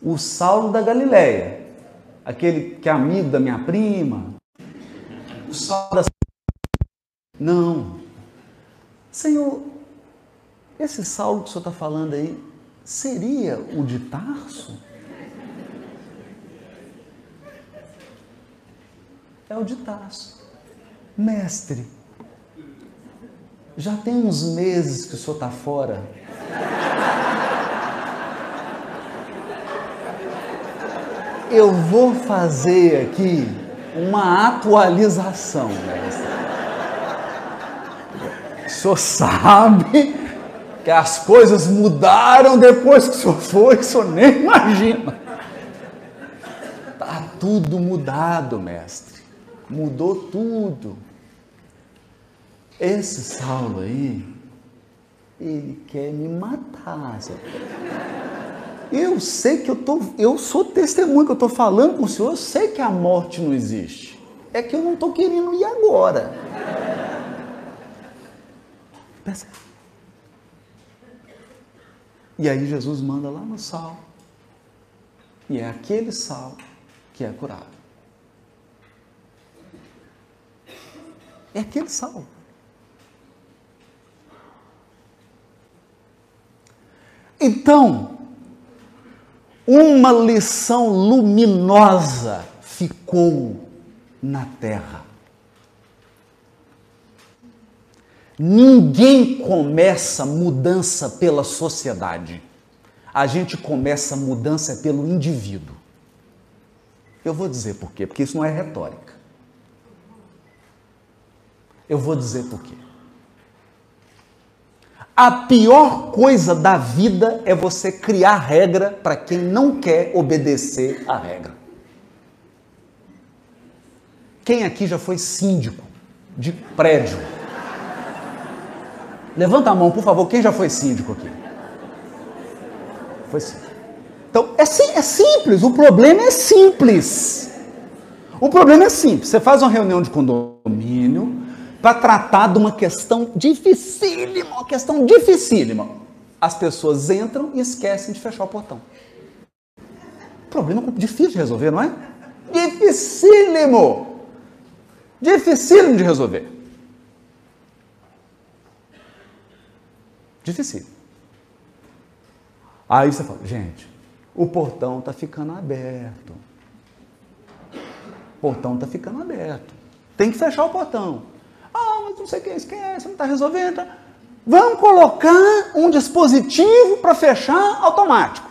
O Saulo da Galileia, aquele que é amigo da minha prima, o Saulo da. Não. Senhor, esse Saulo que o senhor está falando aí, seria o de Tarso? É o de Tarso. Mestre, já tem uns meses que o senhor está fora eu vou fazer aqui uma atualização. O senhor sabe que as coisas mudaram depois que o senhor foi, o senhor nem imagina. Está tudo mudado, mestre. Mudou tudo. Esse Saulo aí, ele quer me matar. Sabe? Eu sei que eu, tô, eu sou testemunho que eu estou falando com o Senhor, eu sei que a morte não existe. É que eu não estou querendo ir agora. Percebe? E aí Jesus manda lá no sal. E é aquele sal que é curado. É aquele sal. Então, uma lição luminosa ficou na terra. Ninguém começa mudança pela sociedade. A gente começa mudança pelo indivíduo. Eu vou dizer por quê, porque isso não é retórica. Eu vou dizer por quê. A pior coisa da vida é você criar regra para quem não quer obedecer a regra. Quem aqui já foi síndico de prédio? Levanta a mão, por favor, quem já foi síndico aqui? Foi síndico. Então, é, é simples, o problema é simples. O problema é simples. Você faz uma reunião de condomínio, para tratar de uma questão dificílima, uma questão dificílima. As pessoas entram e esquecem de fechar o portão. Problema difícil de resolver, não é? Dificílimo. Dificílimo de resolver. Difícil. Aí você fala, gente, o portão está ficando aberto. O portão está ficando aberto. Tem que fechar o portão. Ah, mas não sei quem é, você não está resolvendo. Vamos colocar um dispositivo para fechar automático.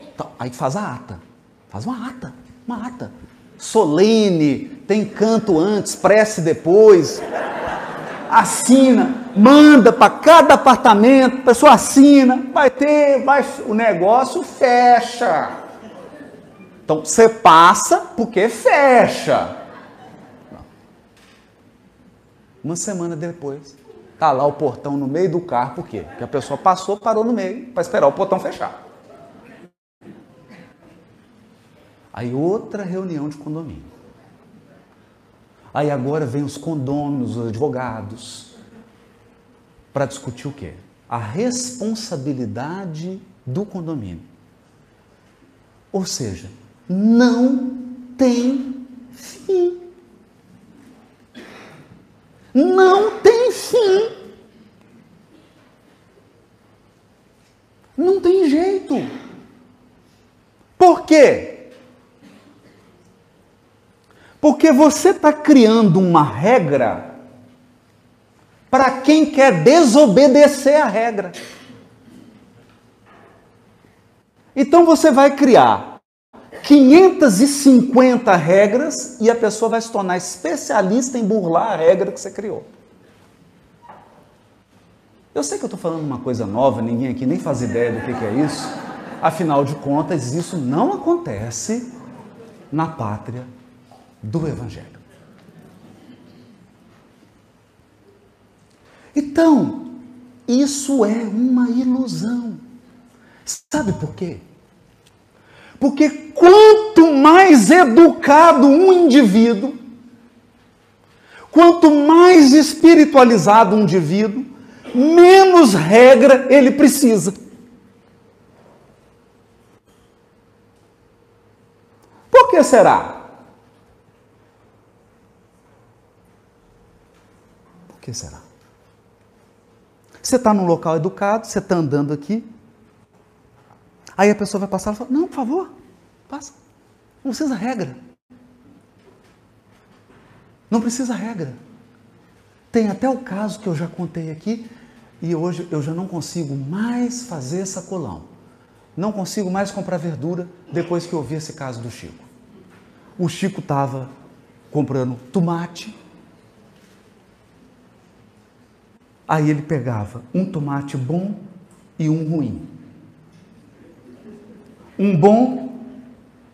Então, aí faz a ata. Faz uma ata. Uma ata. Solene, tem canto antes, prece depois assina, manda para cada apartamento, a pessoa assina, vai ter, vai, o negócio fecha. Então você passa porque fecha. Uma semana depois, tá lá o portão no meio do carro, por quê? Porque a pessoa passou, parou no meio para esperar o portão fechar. Aí outra reunião de condomínio. Aí agora vem os condôminos, os advogados, para discutir o quê? A responsabilidade do condomínio. Ou seja, não tem fim. Não tem fim. Não tem jeito. Por quê? Porque você está criando uma regra para quem quer desobedecer a regra. Então você vai criar 550 regras e a pessoa vai se tornar especialista em burlar a regra que você criou. Eu sei que eu estou falando uma coisa nova, ninguém aqui nem faz ideia do que, que é isso. Afinal de contas, isso não acontece na pátria do Evangelho. Então, isso é uma ilusão. Sabe por quê? Porque quanto mais educado um indivíduo, quanto mais espiritualizado um indivíduo, menos regra ele precisa. Por que será? Que será? Você está num local educado, você está andando aqui, aí a pessoa vai passar e fala: Não, por favor, passa. Não precisa regra. Não precisa regra. Tem até o caso que eu já contei aqui e hoje eu já não consigo mais fazer sacolão. Não consigo mais comprar verdura depois que eu ouvi esse caso do Chico. O Chico estava comprando tomate, Aí ele pegava um tomate bom e um ruim. Um bom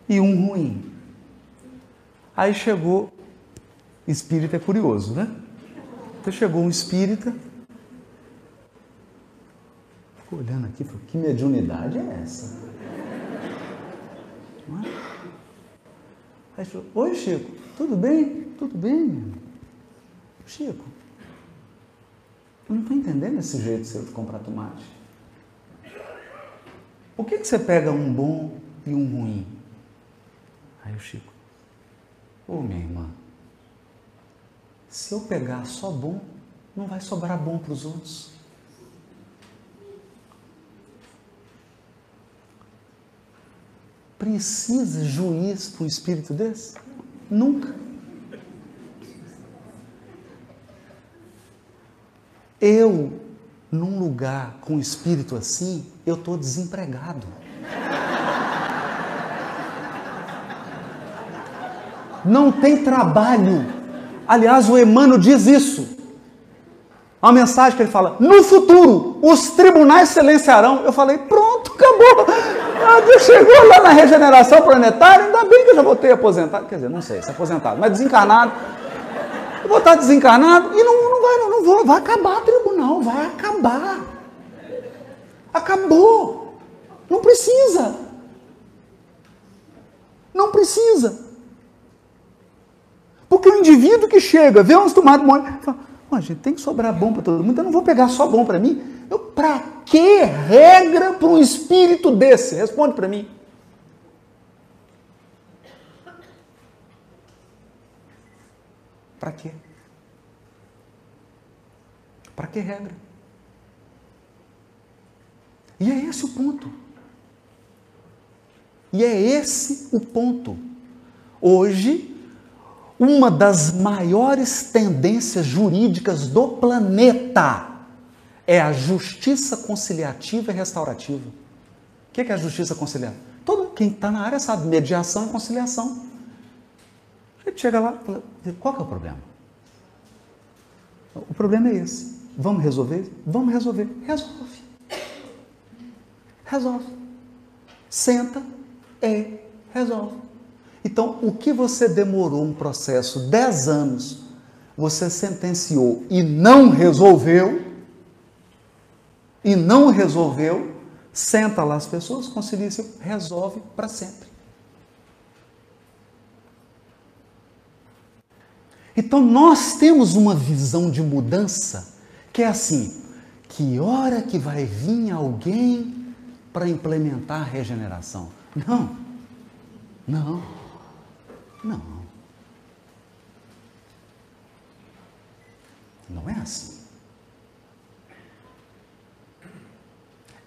e um ruim. Aí chegou, espírita é curioso, né? Então chegou um espírita, ficou olhando aqui, falou, que mediunidade é essa? É? Aí falou, oi Chico, tudo bem? Tudo bem? Chico, eu não estou entendendo esse jeito seu de comprar tomate. Por que, que você pega um bom e um ruim? Aí o Chico, ô oh, minha irmã, se eu pegar só bom, não vai sobrar bom para os outros. Precisa juiz para um espírito desse? Nunca. Eu, num lugar com espírito assim, eu estou desempregado. Não tem trabalho. Aliás, o Emmanuel diz isso. Uma mensagem que ele fala: no futuro, os tribunais silenciarão. Eu falei: pronto, acabou. Ah, chegou lá na regeneração planetária, ainda bem que eu já voltei aposentado. Quer dizer, não sei se aposentado, mas desencarnado. Eu vou estar desencarnado e não, Cara, não vou, vai acabar tribunal, vai acabar. Acabou. Não precisa. Não precisa. Porque o indivíduo que chega, vê umas tomadas, mole. fala, gente, tem que sobrar bom para todo mundo, eu não vou pegar só bom para mim. Eu, para que regra para um espírito desse? Responde para mim. Para quê? Para que regra? E é esse o ponto. E é esse o ponto. Hoje, uma das maiores tendências jurídicas do planeta é a justiça conciliativa e restaurativa. O que é a justiça conciliativa? Todo quem está na área sabe, mediação e conciliação. A gente chega lá e fala, qual que é o problema? O problema é esse. Vamos resolver? Vamos resolver. Resolve. Resolve. Senta e resolve. Então, o que você demorou um processo 10 anos, você sentenciou e não resolveu, e não resolveu, senta lá as pessoas, concilia resolve para sempre. Então nós temos uma visão de mudança que é assim: que hora que vai vir alguém para implementar a regeneração? Não, não, não. Não é assim.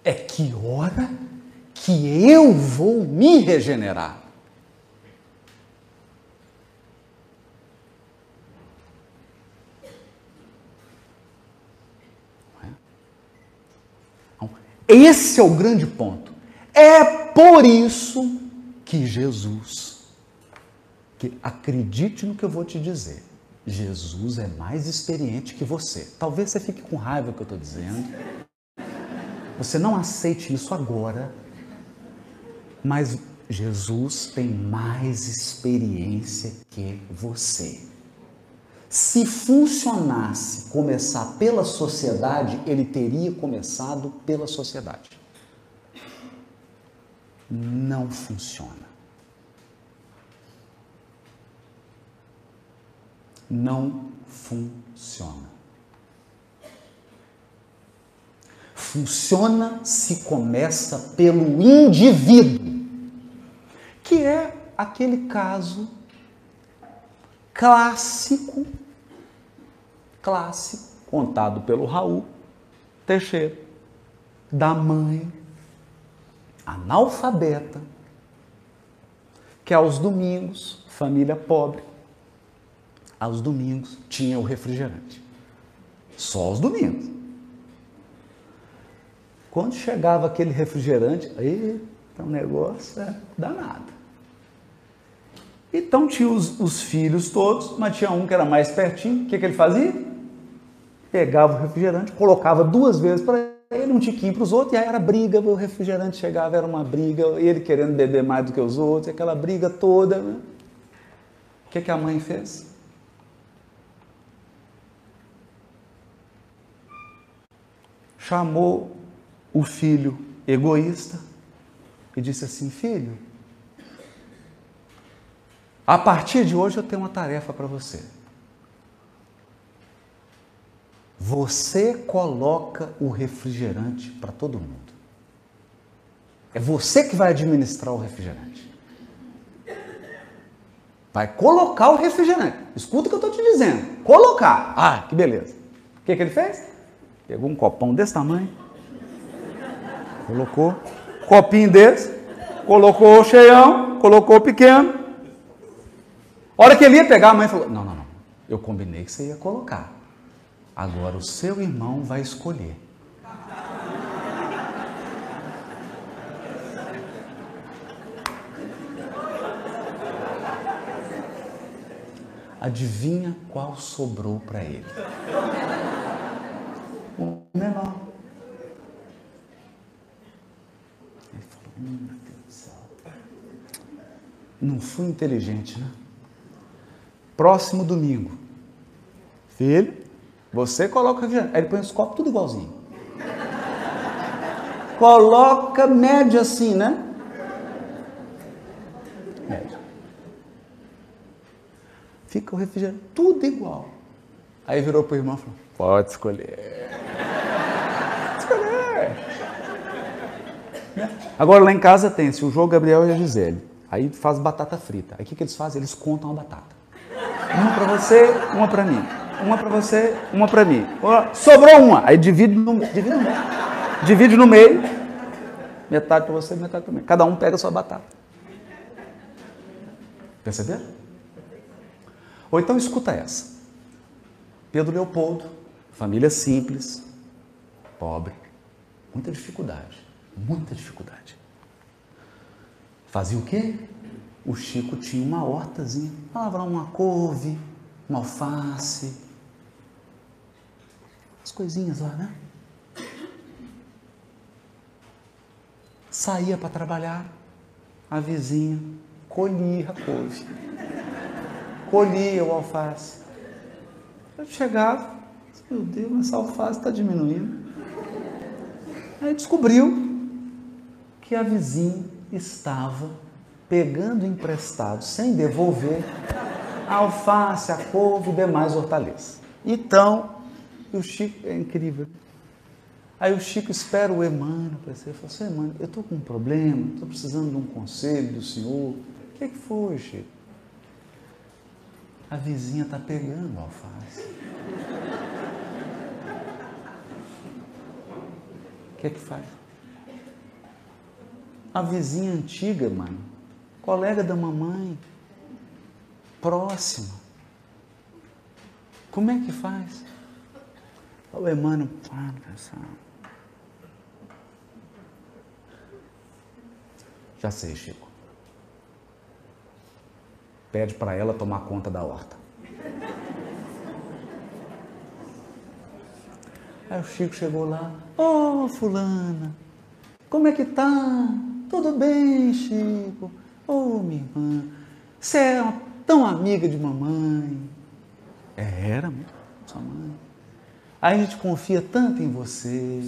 É que hora que eu vou me regenerar. Esse é o grande ponto. É por isso que Jesus, que acredite no que eu vou te dizer, Jesus é mais experiente que você. Talvez você fique com raiva do que eu estou dizendo. Você não aceite isso agora, mas Jesus tem mais experiência que você. Se funcionasse começar pela sociedade, ele teria começado pela sociedade. Não funciona. Não funciona. Funciona se começa pelo indivíduo, que é aquele caso clássico, clássico, contado pelo Raul Teixeira, da mãe analfabeta, que aos domingos, família pobre, aos domingos tinha o refrigerante. Só aos domingos. Quando chegava aquele refrigerante, aí tá um negócio é, danado. Então tinha os, os, filhos todos, mas tinha um que era mais pertinho. O que, que ele fazia? Pegava o refrigerante, colocava duas vezes para ele, um tiquinho para os outros, e aí era briga. O refrigerante chegava, era uma briga, ele querendo beber mais do que os outros, aquela briga toda. Né? O que, que a mãe fez? Chamou o filho egoísta e disse assim: Filho, a partir de hoje eu tenho uma tarefa para você. Você coloca o refrigerante para todo mundo. É você que vai administrar o refrigerante. Vai colocar o refrigerante. Escuta o que eu estou te dizendo. Colocar. Ah, que beleza. O que, que ele fez? Pegou um copão desse tamanho. Colocou. Copinho desse. Colocou o cheião. Colocou o pequeno. A hora que ele ia pegar, a mãe falou: Não, não, não. Eu combinei que você ia colocar. Agora o seu irmão vai escolher. Adivinha qual sobrou para ele? O menor. Ele falou: hum, Meu Deus do céu. Não fui inteligente, né? Próximo domingo. Filho, você coloca refrigerante. Aí ele põe os copos tudo igualzinho. Coloca média assim, né? Média. Fica o refrigerante tudo igual. Aí virou para o irmão e falou: Pode escolher. escolher. Agora lá em casa tem, se o João Gabriel e a Gisele. Aí faz batata frita. Aí o que, que eles fazem? Eles contam a batata. Uma para você, uma para mim. Uma para você, uma para mim. Sobrou uma. Aí divide no, divide no meio. Divide no meio. Metade para você, metade para mim. Cada um pega a sua batata. Perceberam? Ou então escuta essa. Pedro Leopoldo, família simples, pobre, muita dificuldade, muita dificuldade. Fazia o quê? O Chico tinha uma hortazinha, falava uma couve, uma alface, coisinhas lá, né? Saía para trabalhar, a vizinha colhia a couve, colhia o alface. Eu chegava, meu Deus, essa alface está diminuindo. Aí descobriu que a vizinha estava pegando emprestado, sem devolver, a alface, a couve e demais hortaliças. Então, o Chico, é incrível. Aí o Chico espera o Emmanuel para ele. Fala assim, Emmanuel, eu estou com um problema, estou precisando de um conselho do senhor. O que, é que foi, Chico? A vizinha está pegando a alface. O que é que faz? A vizinha antiga, mano, colega da mamãe, próxima. Como é que faz? O Emmanuel, para pensar. Já sei, Chico. Pede para ela tomar conta da horta. Aí o Chico chegou lá, ô oh, fulana, como é que tá? Tudo bem, Chico? Ô oh, minha irmã, você é tão amiga de mamãe. É, era, sua mãe. A gente confia tanto em você.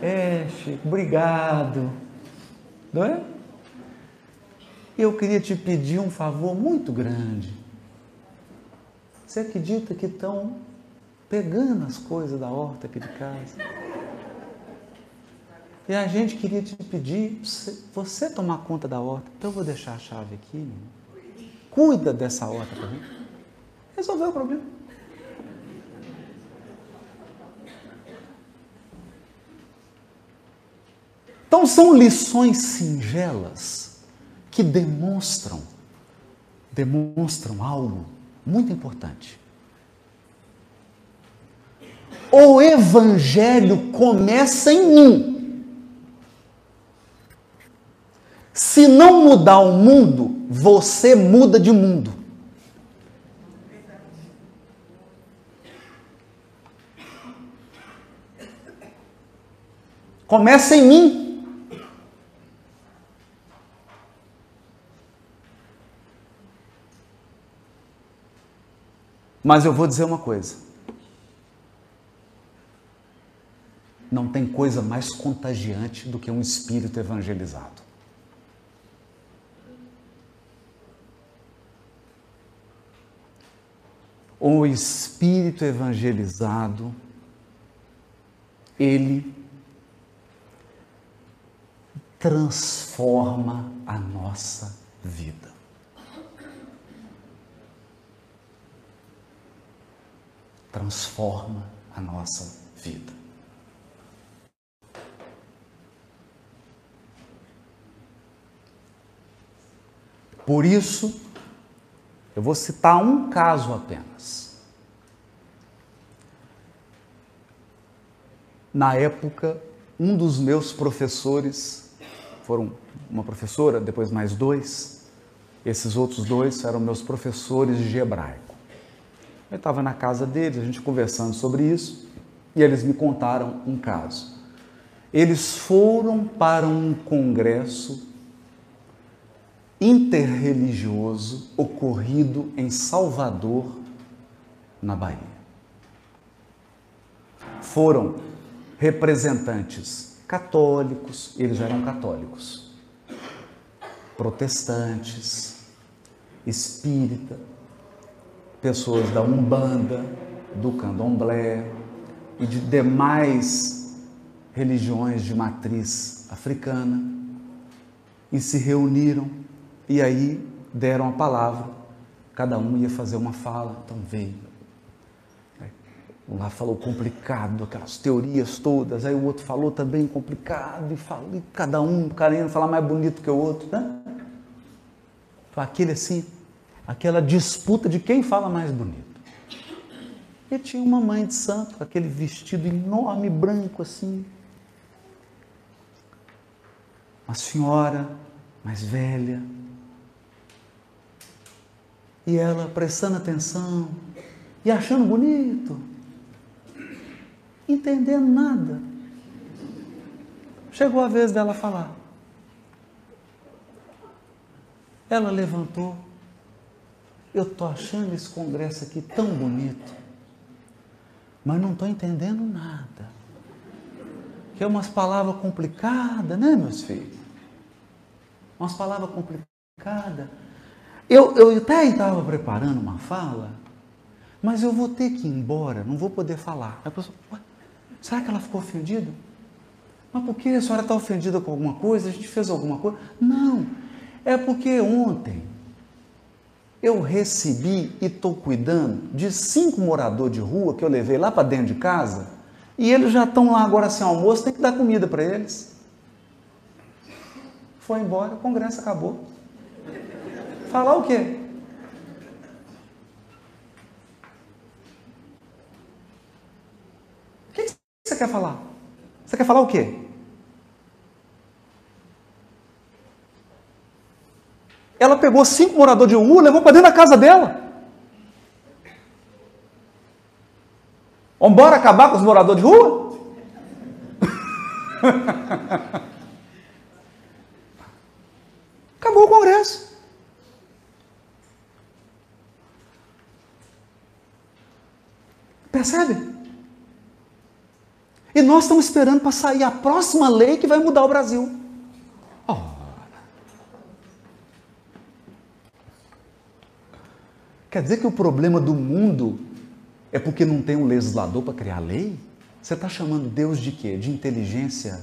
É, Chico, obrigado. Não é? Eu queria te pedir um favor muito grande. Você acredita que estão pegando as coisas da horta aqui de casa? E a gente queria te pedir você tomar conta da horta. Então eu vou deixar a chave aqui. Cuida dessa horta para mim. Resolveu o problema. Então são lições singelas que demonstram demonstram algo muito importante. O evangelho começa em mim. Se não mudar o mundo, você muda de mundo. Começa em mim. Mas eu vou dizer uma coisa. Não tem coisa mais contagiante do que um espírito evangelizado. O espírito evangelizado, ele transforma a nossa vida. Transforma a nossa vida. Por isso, eu vou citar um caso apenas. Na época, um dos meus professores, foram uma professora, depois mais dois, esses outros dois eram meus professores de hebraico. Eu estava na casa deles, a gente conversando sobre isso, e eles me contaram um caso. Eles foram para um congresso interreligioso ocorrido em Salvador, na Bahia. Foram representantes católicos, eles eram católicos, protestantes, espírita, pessoas da Umbanda, do Candomblé e de demais religiões de matriz africana e se reuniram e aí deram a palavra Cada um ia fazer uma fala, então veio. Um lá falou complicado, aquelas teorias todas, aí o outro falou também complicado, e, falou, e cada um querendo falar mais bonito que o outro, né? Então, aquele assim, aquela disputa de quem fala mais bonito. E tinha uma mãe de santo, com aquele vestido enorme, branco assim. Uma senhora mais velha, e ela prestando atenção e achando bonito, entendendo nada. Chegou a vez dela falar. Ela levantou. Eu estou achando esse congresso aqui tão bonito, mas não estou entendendo nada. Que é umas palavras complicadas, né, meus filhos? Umas palavras complicadas. Eu, eu até estava preparando uma fala, mas eu vou ter que ir embora, não vou poder falar. A pessoa, será que ela ficou ofendida? Mas por que a senhora está ofendida com alguma coisa? A gente fez alguma coisa? Não, é porque ontem eu recebi e estou cuidando de cinco moradores de rua que eu levei lá para dentro de casa e eles já estão lá agora sem almoço, tem que dar comida para eles. Foi embora, o congresso acabou. Falar o quê? O que você quer falar? Você quer falar o quê? Ela pegou cinco moradores de rua, levou para dentro da casa dela. Vamos embora acabar com os moradores de rua? Acabou o congresso. Percebe? E nós estamos esperando para sair a próxima lei que vai mudar o Brasil. Quer dizer que o problema do mundo é porque não tem um legislador para criar lei? Você está chamando Deus de quê? De inteligência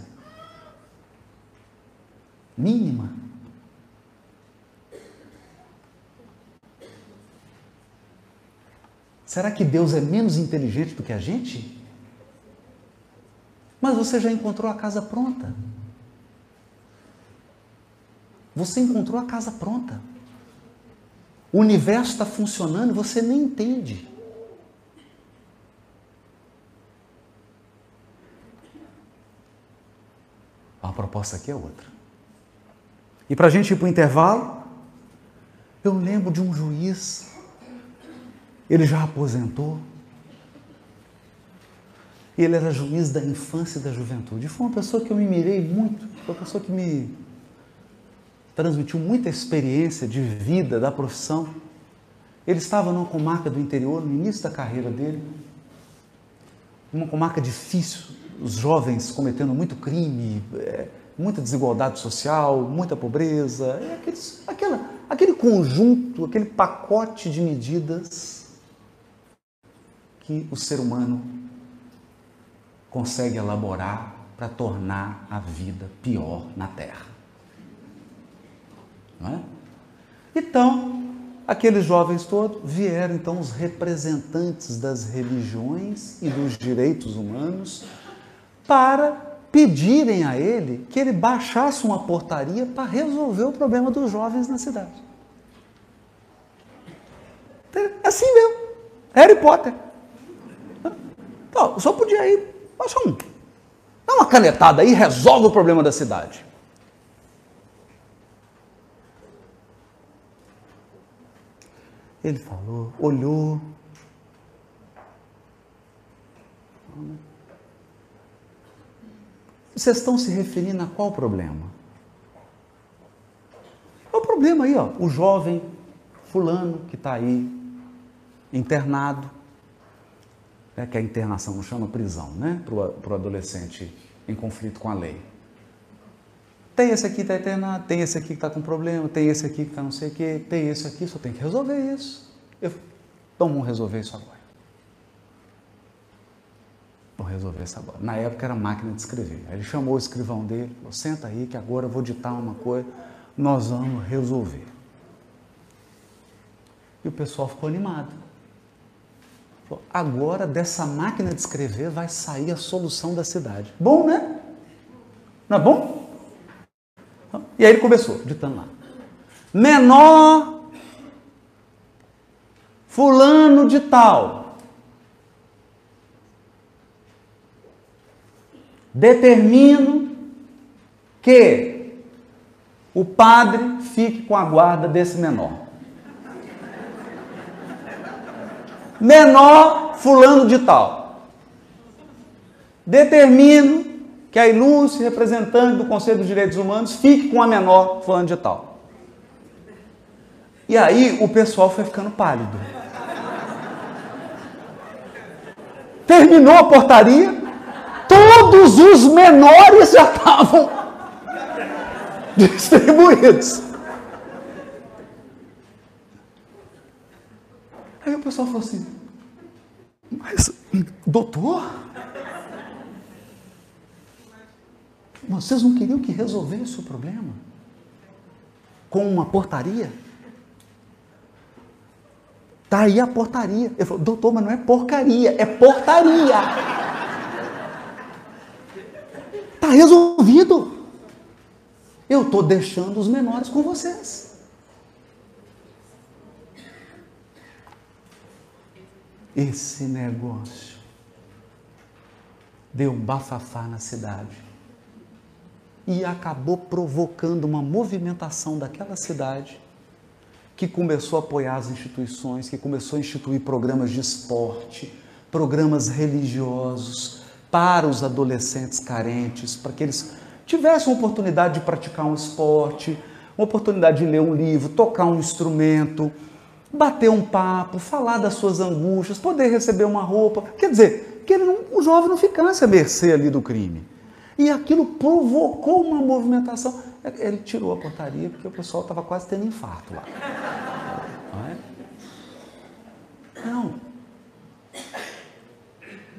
mínima? Será que Deus é menos inteligente do que a gente? Mas você já encontrou a casa pronta. Você encontrou a casa pronta. O universo está funcionando e você nem entende. A proposta aqui é outra. E para a gente ir para o intervalo, eu lembro de um juiz ele já aposentou. Ele era juiz da infância e da juventude. Foi uma pessoa que eu me mirei muito, foi uma pessoa que me transmitiu muita experiência de vida, da profissão. Ele estava numa comarca do interior, no início da carreira dele, uma comarca difícil, os jovens cometendo muito crime, é, muita desigualdade social, muita pobreza, é aqueles, aquela, aquele conjunto, aquele pacote de medidas que o ser humano consegue elaborar para tornar a vida pior na Terra. É? Então, aqueles jovens todos vieram então os representantes das religiões e dos direitos humanos para pedirem a ele que ele baixasse uma portaria para resolver o problema dos jovens na cidade. É assim mesmo. Harry Potter. Então, só podia ir, só um. Dá uma canetada aí e resolve o problema da cidade. Ele falou, olhou. Vocês estão se referindo a qual problema? É o problema aí, ó, o jovem fulano que está aí internado, né, que a internação não chama prisão, né, para o adolescente em conflito com a lei. Tem esse aqui que está internado, tem esse aqui que está com problema, tem esse aqui que está não sei o quê, tem esse aqui, só tem que resolver isso. Eu, então vamos resolver isso agora. Vamos resolver isso agora. Na época era máquina de escrever. Aí ele chamou o escrivão dele, falou, senta aí que agora eu vou ditar uma coisa, nós vamos resolver. E o pessoal ficou animado. Agora, dessa máquina de escrever, vai sair a solução da cidade. Bom, né? Não é bom? E aí ele começou, ditando lá. Menor fulano de tal. Determino que o padre fique com a guarda desse menor. menor fulano de tal. Determino que a Ilúcia, representante do Conselho dos Direitos Humanos, fique com a menor fulano de tal. E aí o pessoal foi ficando pálido. Terminou a portaria, todos os menores já estavam distribuídos. Aí o pessoal falou assim: Mas, doutor, vocês não queriam que resolvesse o problema? Com uma portaria? Tá aí a portaria. Ele falou, doutor, mas não é porcaria, é portaria. Tá resolvido. Eu estou deixando os menores com vocês. Esse negócio deu um bafafá na cidade e acabou provocando uma movimentação daquela cidade que começou a apoiar as instituições, que começou a instituir programas de esporte, programas religiosos para os adolescentes carentes, para que eles tivessem a oportunidade de praticar um esporte, uma oportunidade de ler um livro, tocar um instrumento, bater um papo, falar das suas angústias, poder receber uma roupa. Quer dizer, que não, o jovem não ficasse à mercê ali do crime. E aquilo provocou uma movimentação. Ele tirou a portaria porque o pessoal estava quase tendo infarto lá. Não, é? não.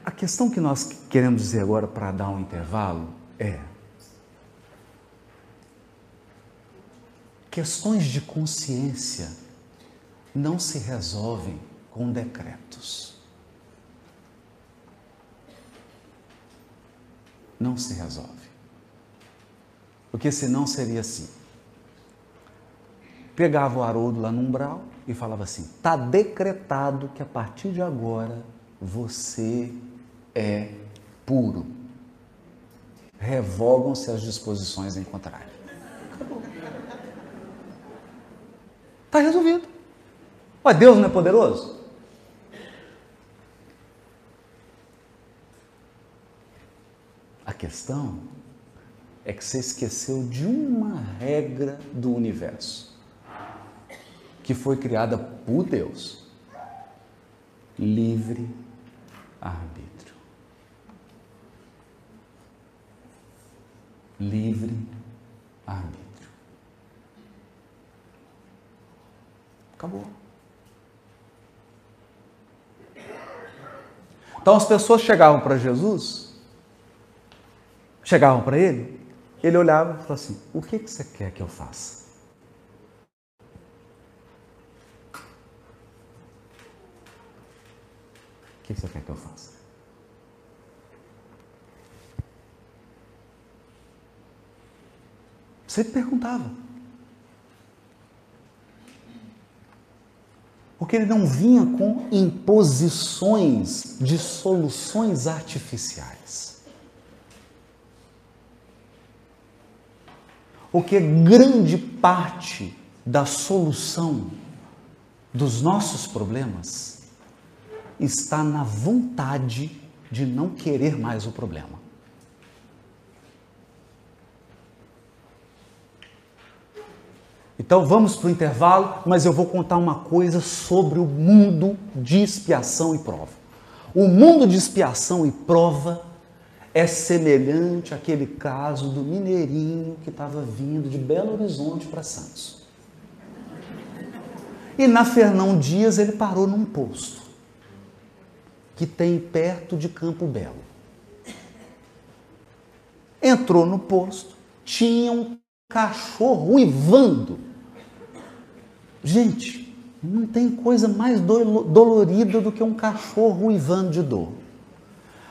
A questão que nós queremos dizer agora para dar um intervalo é: questões de consciência não se resolvem com decretos. Não se resolve. Porque senão seria assim. Pegava o Haroldo lá no umbral e falava assim: está decretado que a partir de agora você é puro. Revogam-se as disposições em contrário. Está resolvido. Mas Deus não é poderoso? Questão é que você esqueceu de uma regra do universo que foi criada por Deus: livre arbítrio. Livre arbítrio. Acabou. Então as pessoas chegavam para Jesus, chegavam para ele, ele olhava e falava assim: O que, que você quer que eu faça? O que, que você quer que eu faça? Você perguntava. Porque ele não vinha com imposições de soluções artificiais. Porque grande parte da solução dos nossos problemas está na vontade de não querer mais o problema. Então vamos para o intervalo, mas eu vou contar uma coisa sobre o mundo de expiação e prova. O mundo de expiação e prova é semelhante àquele caso do mineirinho que estava vindo de Belo Horizonte para Santos. E na Fernão Dias ele parou num posto que tem perto de Campo Belo. Entrou no posto, tinha um cachorro uivando Gente, Não tem coisa mais dolorida do que um cachorro uivando de dor.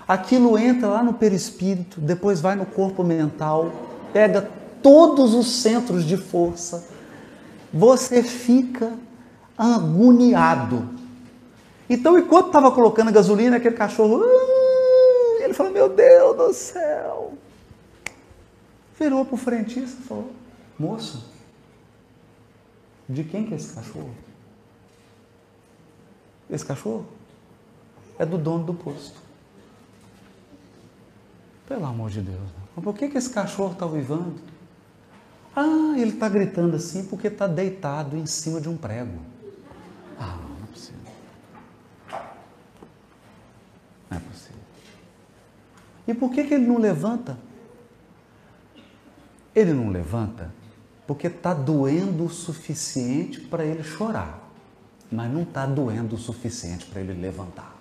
Aquilo entra lá no perispírito, depois vai no corpo mental, pega todos os centros de força. Você fica agoniado. Então, enquanto estava colocando gasolina, aquele cachorro, uh, ele falou: Meu Deus do céu. Virou para o frentista e falou: Moço, de quem que é esse cachorro? Esse cachorro é do dono do posto. Pelo amor de Deus. Né? Por que, que esse cachorro está uivando? Ah, ele está gritando assim porque está deitado em cima de um prego. Ah, não é possível. Não é possível. E por que, que ele não levanta? Ele não levanta porque está doendo o suficiente para ele chorar, mas não está doendo o suficiente para ele levantar.